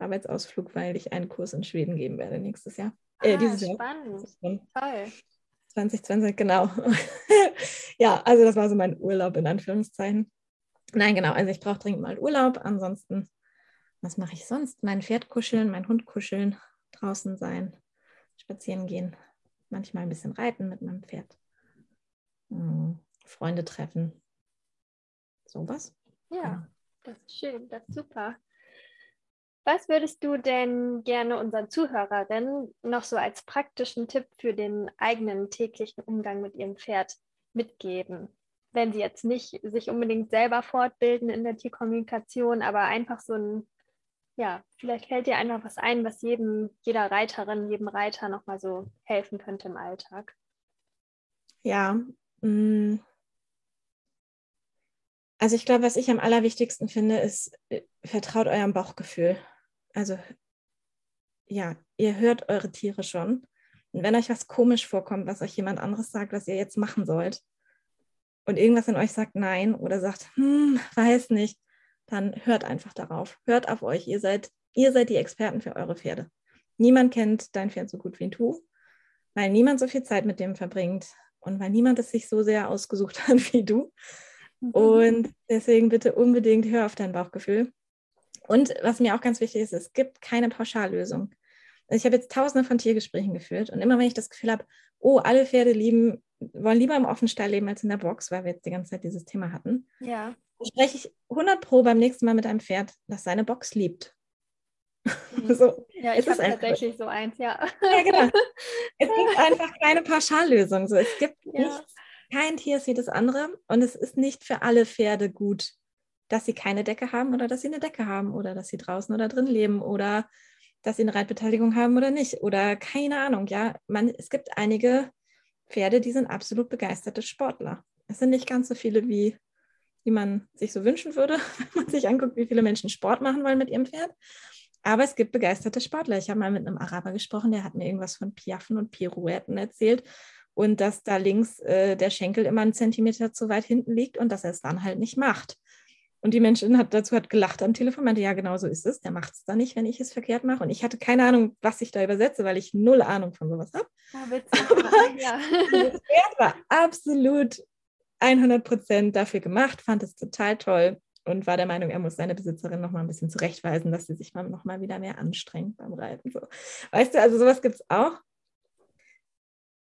Arbeitsausflug, weil ich einen Kurs in Schweden geben werde nächstes Jahr. Äh,
Ah,
dieses Jahr.
spannend. Toll.
2020, genau. [laughs] ja, also das war so mein Urlaub in Anführungszeichen. Nein, genau, also ich brauche dringend mal Urlaub. Ansonsten, was mache ich sonst? Mein Pferd kuscheln, mein Hund kuscheln, draußen sein, spazieren gehen, manchmal ein bisschen reiten mit meinem Pferd, Hm, Freunde treffen, sowas.
Ja, das ist schön, das ist super. Was würdest du denn gerne unseren Zuhörerinnen noch so als praktischen Tipp für den eigenen täglichen Umgang mit ihrem Pferd mitgeben? Wenn sie jetzt nicht sich unbedingt selber fortbilden in der Tierkommunikation, aber einfach so ein, ja, vielleicht fällt dir einfach was ein, was jedem, jeder Reiterin, jedem Reiter nochmal so helfen könnte im Alltag.
Ja, mm. also ich glaube, was ich am allerwichtigsten finde, ist, äh, vertraut eurem Bauchgefühl. Also ja, ihr hört eure Tiere schon. Und wenn euch was komisch vorkommt, was euch jemand anderes sagt, was ihr jetzt machen sollt, und irgendwas in euch sagt nein oder sagt, hm, weiß nicht, dann hört einfach darauf. Hört auf euch. Ihr seid, ihr seid die Experten für eure Pferde. Niemand kennt dein Pferd so gut wie du, weil niemand so viel Zeit mit dem verbringt und weil niemand es sich so sehr ausgesucht [laughs] hat wie du. Und deswegen bitte unbedingt hör auf dein Bauchgefühl. Und was mir auch ganz wichtig ist, es gibt keine Pauschallösung. Also ich habe jetzt tausende von Tiergesprächen geführt und immer wenn ich das Gefühl habe, oh, alle Pferde lieben, wollen lieber im Offenstall leben als in der Box, weil wir jetzt die ganze Zeit dieses Thema hatten,
Ja.
dann spreche ich 100 Pro beim nächsten Mal mit einem Pferd, das seine Box liebt.
Mhm. [laughs]
So,
Ja, ich habe tatsächlich so eins, ja.
ja, genau. Es [laughs] gibt einfach keine Pauschallösung. So, es gibt
Ja.
nichts, kein Tier ist wie das andere und es ist nicht für alle Pferde gut, dass sie keine Decke haben oder dass sie eine Decke haben oder dass sie draußen oder drin leben oder dass sie eine Reitbeteiligung haben oder nicht oder keine Ahnung. Ja, man, es gibt einige Pferde, die sind absolut begeisterte Sportler. Es sind nicht ganz so viele, wie, wie man sich so wünschen würde, [laughs] wenn man sich anguckt, wie viele Menschen Sport machen wollen mit ihrem Pferd. Aber es gibt begeisterte Sportler. Ich habe mal mit einem Araber gesprochen, der hat mir irgendwas von Piaffen und Pirouetten erzählt und dass da links äh, der Schenkel immer einen Zentimeter zu weit hinten liegt und dass er es dann halt nicht macht. Und die Menschen hat dazu hat gelacht am Telefon, meinte, ja, genau so ist es. Der macht es dann nicht, wenn ich es verkehrt mache. Und ich hatte keine Ahnung, was ich da übersetze, weil ich null Ahnung von sowas habe. [laughs]
Ja, witzig. ja.
Das Pferd war absolut 100 Prozent dafür gemacht, fand es total toll und war der Meinung, er muss seine Besitzerin noch mal ein bisschen zurechtweisen, dass sie sich mal noch mal wieder mehr anstrengt beim Reiten. So. Weißt du, also sowas gibt es auch.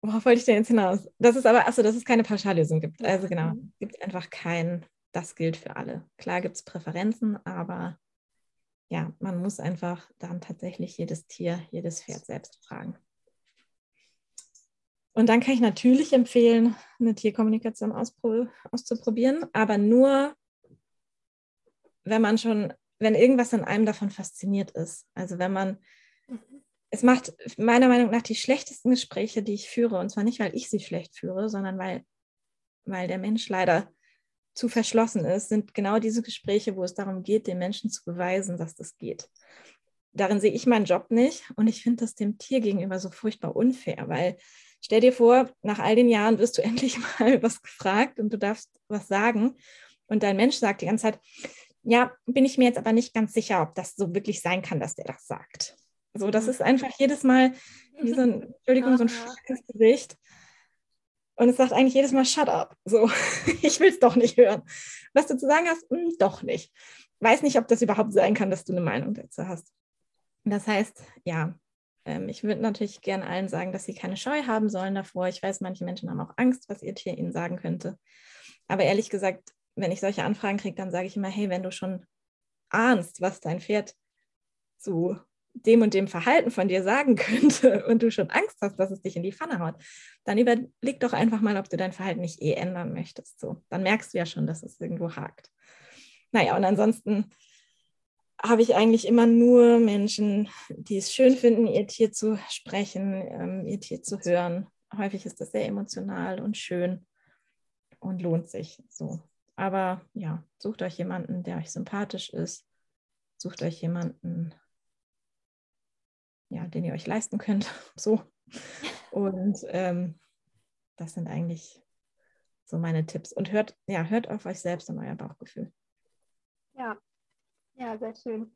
Worauf wollte ich denn jetzt hinaus? Das ist aber, achso, dass es keine Pauschallösung gibt. Also genau, es gibt einfach kein, das gilt für alle. Klar gibt es Präferenzen, aber ja, man muss einfach dann tatsächlich jedes Tier, jedes Pferd selbst fragen. Und dann kann ich natürlich empfehlen, eine Tierkommunikation auszuprobieren, aber nur, wenn man schon, wenn irgendwas an einem davon fasziniert ist. Also wenn man,
Mhm.
es macht meiner Meinung nach die schlechtesten Gespräche, die ich führe, und zwar nicht, weil ich sie schlecht führe, sondern weil, weil der Mensch leider zu verschlossen ist, sind genau diese Gespräche, wo es darum geht, den Menschen zu beweisen, dass das geht. Darin sehe ich meinen Job nicht und ich finde das dem Tier gegenüber so furchtbar unfair, weil stell dir vor, nach all den Jahren wirst du [laughs] endlich mal was gefragt und du darfst was sagen und dein Mensch sagt die ganze Zeit, ja, bin ich mir jetzt aber nicht ganz sicher, ob das so wirklich sein kann, dass der das sagt. So, das
Mhm.
ist einfach jedes Mal wie so ein, Entschuldigung, so ein ins Gesicht. Und es sagt eigentlich jedes Mal, shut up. So, [laughs] ich will es doch nicht hören. Was du zu sagen hast, hm, doch nicht. Weiß nicht, ob das überhaupt sein kann, dass du eine Meinung dazu hast. Das heißt, ja, ähm, ich würde natürlich gerne allen sagen, dass sie keine Scheu haben sollen davor. Ich weiß, manche Menschen haben auch Angst, was ihr Tier ihnen sagen könnte. Aber ehrlich gesagt, wenn ich solche Anfragen kriege, dann sage ich immer, hey, wenn du schon ahnst, was dein Pferd zu dem und dem Verhalten von dir sagen [laughs] könnte und du schon Angst hast, dass es dich in die Pfanne haut, dann überleg doch einfach mal, ob du dein Verhalten nicht eh ändern möchtest. So, dann merkst du ja schon, dass es irgendwo hakt. Naja, und ansonsten habe ich eigentlich immer nur Menschen, die es schön finden, ihr Tier zu sprechen, ähm, ihr Tier zu hören. Häufig ist das sehr emotional und schön und lohnt sich so. Aber ja, sucht euch jemanden, der euch sympathisch ist. Sucht euch jemanden, ja, den ihr euch leisten könnt. [laughs] So. Und ähm, das sind eigentlich so meine Tipps. Und hört, ja, hört auf euch selbst und euer Bauchgefühl.
Ja, ja, sehr schön.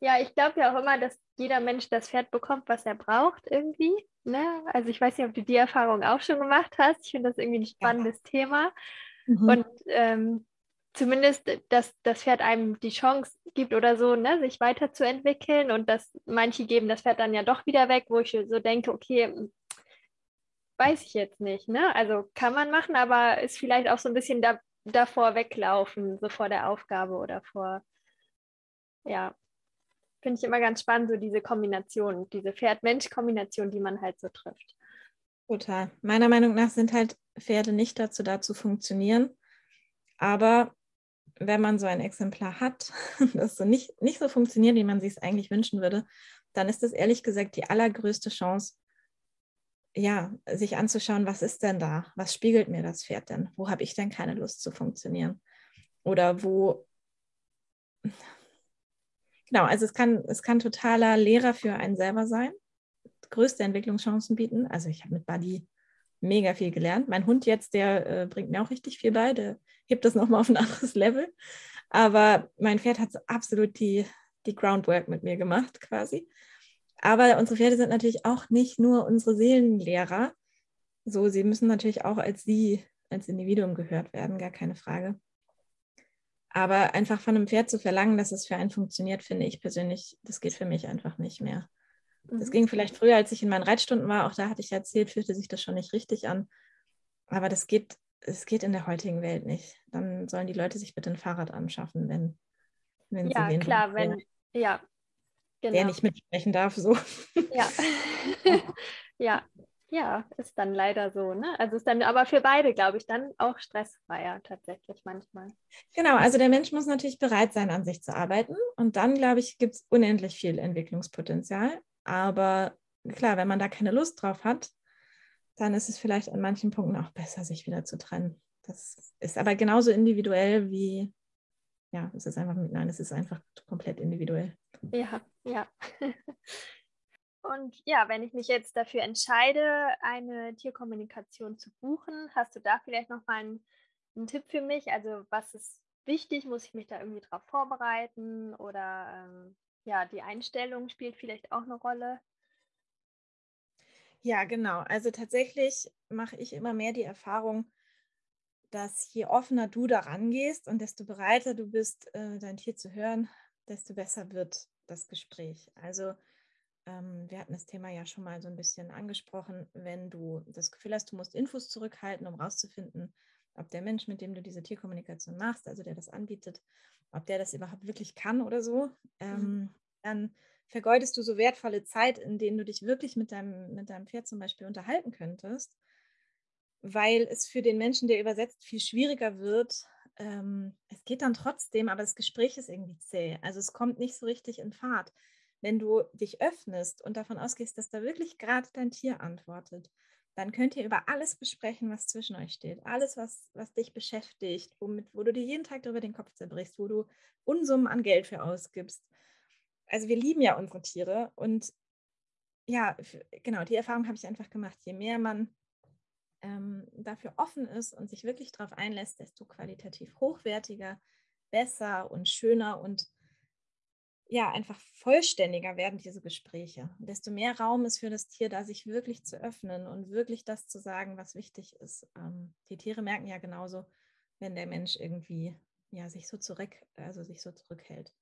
Ja, ich glaube ja auch immer, dass jeder Mensch das Pferd bekommt, was er braucht irgendwie. Ne? Also ich weiß nicht, ob du die Erfahrung auch schon gemacht hast. Ich finde das irgendwie ein spannendes ja. Thema. Mhm. Und ähm, zumindest, dass das Pferd einem die Chance gibt oder so, ne, sich weiterzuentwickeln und dass manche geben das Pferd dann ja doch wieder weg, wo ich so denke, okay, weiß ich jetzt nicht, ne? Also kann man machen, aber ist vielleicht auch so ein bisschen da, davor weglaufen, so vor der Aufgabe oder vor, ja, finde ich immer ganz spannend, so diese Kombination, diese Pferd-Mensch-Kombination, die man halt so trifft.
Total. Meiner Meinung nach sind halt Pferde nicht dazu da zu funktionieren. Aber wenn man so ein Exemplar hat, [laughs] das so nicht, nicht so funktioniert, wie man sich es eigentlich wünschen würde, dann ist das ehrlich gesagt die allergrößte Chance, ja, sich anzuschauen, was ist denn da? Was spiegelt mir das Pferd denn? Wo habe ich denn keine Lust zu funktionieren? Oder wo, [laughs] genau, also es kann, es kann totaler Lehrer für einen selber sein, größte Entwicklungschancen bieten. Also ich habe mit Buddy mega viel gelernt. Mein Hund jetzt, der äh, bringt mir auch richtig viel bei, der hebt das nochmal auf ein [laughs] anderes Level. Aber mein Pferd hat absolut die, die Groundwork mit mir gemacht, quasi. Aber unsere Pferde sind natürlich auch nicht nur unsere Seelenlehrer. So, sie müssen natürlich auch als sie, als Individuum gehört werden, gar keine Frage. Aber einfach von einem Pferd zu verlangen, dass es für einen funktioniert, finde ich persönlich, das geht für mich einfach nicht mehr. Das mhm. ging vielleicht früher, als ich in meinen Reitstunden war, auch da hatte ich erzählt, fühlte sich das schon nicht richtig an. Aber das geht, es geht in der heutigen Welt nicht. Dann sollen die Leute sich bitte ein Fahrrad anschaffen, wenn, wenn
ja,
sie
Ja, klar, wenn, ja,
genau. Der nicht mitsprechen darf, so.
Ja. [laughs] ja, ja, ist dann leider so, ne? Also ist dann aber für beide, glaube ich, dann auch stressfreier tatsächlich manchmal.
Genau, also der Mensch muss natürlich bereit sein, an sich zu arbeiten. Und dann, glaube ich, gibt es unendlich viel Entwicklungspotenzial. Aber klar, wenn man da keine Lust drauf hat, dann ist es vielleicht an manchen Punkten auch besser, sich wieder zu trennen. Das ist aber genauso individuell wie, ja, es ist einfach, nein, es ist einfach komplett individuell.
Ja, ja. [laughs] Und ja, wenn ich mich jetzt dafür entscheide, eine Tierkommunikation zu buchen, hast du da vielleicht noch mal einen, einen Tipp für mich? Also was ist wichtig? Muss ich mich da irgendwie drauf vorbereiten? Oder ähm, ja, die Einstellung spielt vielleicht auch eine Rolle.
Ja, genau. Also tatsächlich mache ich immer mehr die Erfahrung, dass je offener du daran gehst und desto bereiter du bist, äh, dein Tier zu hören, desto besser wird das Gespräch. Also ähm, wir hatten das Thema ja schon mal so ein bisschen angesprochen, wenn du das Gefühl hast, du musst Infos zurückhalten, um rauszufinden, ob der Mensch, mit dem du diese Tierkommunikation machst, also der das anbietet, ob der das überhaupt wirklich kann oder so, mhm. ähm, dann vergeudest du so wertvolle Zeit, in denen du dich wirklich mit deinem, mit deinem Pferd zum Beispiel unterhalten könntest, weil es für den Menschen, der übersetzt, viel schwieriger wird. Ähm, es geht dann trotzdem, aber das Gespräch ist irgendwie zäh. Also es kommt nicht so richtig in Fahrt. Wenn du dich öffnest und davon ausgehst, dass da wirklich gerade dein Tier antwortet, dann könnt ihr über alles besprechen, was zwischen euch steht. Alles, was, was dich beschäftigt, womit, wo du dir jeden Tag darüber den Kopf zerbrichst, wo du Unsummen an Geld für ausgibst. Also wir lieben ja unsere Tiere und ja, genau, die Erfahrung habe ich einfach gemacht. Je mehr man ähm, dafür offen ist und sich wirklich darauf einlässt, desto qualitativ hochwertiger, besser und schöner und ja, einfach vollständiger werden diese Gespräche. Desto mehr Raum ist für das Tier da, sich wirklich zu öffnen und wirklich das zu sagen, was wichtig ist. Ähm, die Tiere merken ja genauso, wenn der Mensch irgendwie ja, sich so zurück, also sich so zurückhält.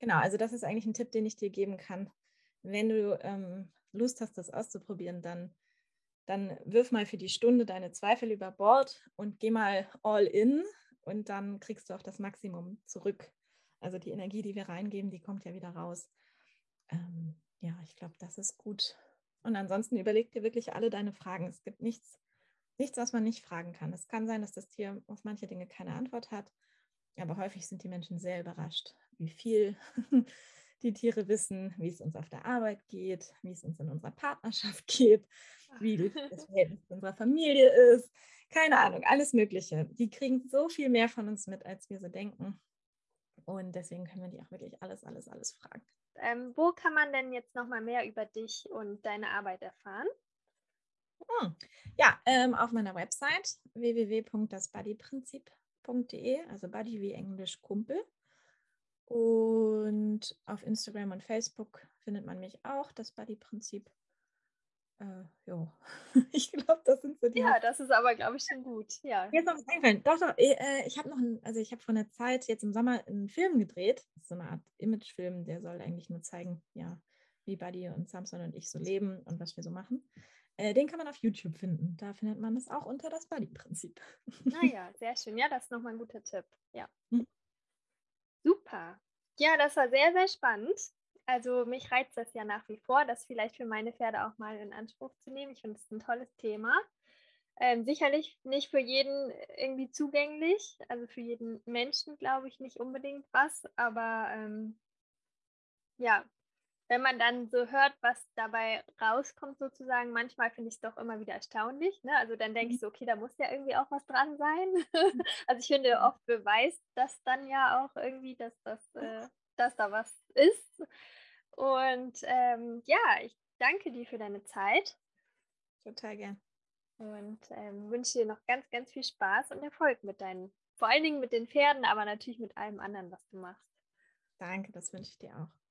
Genau, also das ist eigentlich ein Tipp, den ich dir geben kann. Wenn du ähm, Lust hast, das auszuprobieren, dann, dann wirf mal für die Stunde deine Zweifel über Bord und geh mal all in und dann kriegst du auch das Maximum zurück also die Energie, die wir reingeben, die kommt ja wieder raus. Ähm, ja, ich glaube, das ist gut. Und ansonsten überleg dir wirklich alle deine Fragen. Es gibt nichts, nichts, was man nicht fragen kann. Es kann sein, dass das Tier auf manche Dinge keine Antwort hat, aber häufig sind die Menschen sehr überrascht, wie viel, [laughs] Die Tiere wissen, wie es uns auf der Arbeit geht, wie es uns in unserer Partnerschaft [laughs] geht, wie das Verhältnis zu unserer Familie ist. Keine Ahnung, alles Mögliche. Die kriegen so viel mehr von uns mit, als wir so denken. Und deswegen können wir die auch wirklich alles, alles, alles fragen.
Ähm, wo kann man denn jetzt nochmal mehr über dich und deine Arbeit erfahren?
Hm. Ja, ähm, auf meiner Website www.dasbuddyprinzip.de, also Buddy wie Englisch Kumpel. Und auf Instagram und Facebook findet man mich auch, das Buddy-Prinzip. Äh, ja, [laughs] ich glaube, das sind so
die. Ja, das ist aber, glaube ich, schon gut. Ja.
Jetzt noch was eingefallen. Doch, doch, äh, ich habe noch, ein, also ich habe vor einer Zeit jetzt im Sommer einen Film gedreht. Das ist so eine Art Imagefilm, der soll eigentlich nur zeigen, ja, wie Buddy und Samson und ich so leben und was wir so machen. Äh, den kann man auf YouTube finden. Da findet man es auch unter das Buddy-Prinzip.
Naja, sehr schön. Ja, das ist nochmal ein guter Tipp. Ja. Hm. Super. Ja, das war sehr, sehr spannend. Also mich reizt das ja nach wie vor, das vielleicht für meine Pferde auch mal in Anspruch zu nehmen. Ich finde es ein tolles Thema. Ähm, sicherlich nicht für jeden irgendwie zugänglich, also für jeden Menschen glaube ich nicht unbedingt was, aber ähm, ja, wenn man dann so hört, was dabei rauskommt, sozusagen, manchmal finde ich es doch immer wieder erstaunlich. Ne? Also dann denke ich mhm. so, okay, da muss ja irgendwie auch was dran sein. [laughs] also ich finde, oft beweist das dann ja auch irgendwie, dass, das, äh, dass da was ist. Und ähm, ja, ich danke dir für deine Zeit.
Total gern.
Und ähm, wünsche dir noch ganz, ganz viel Spaß und Erfolg mit deinen, vor allen Dingen mit den Pferden, aber natürlich mit allem anderen, was du machst.
Danke, das wünsche ich dir auch.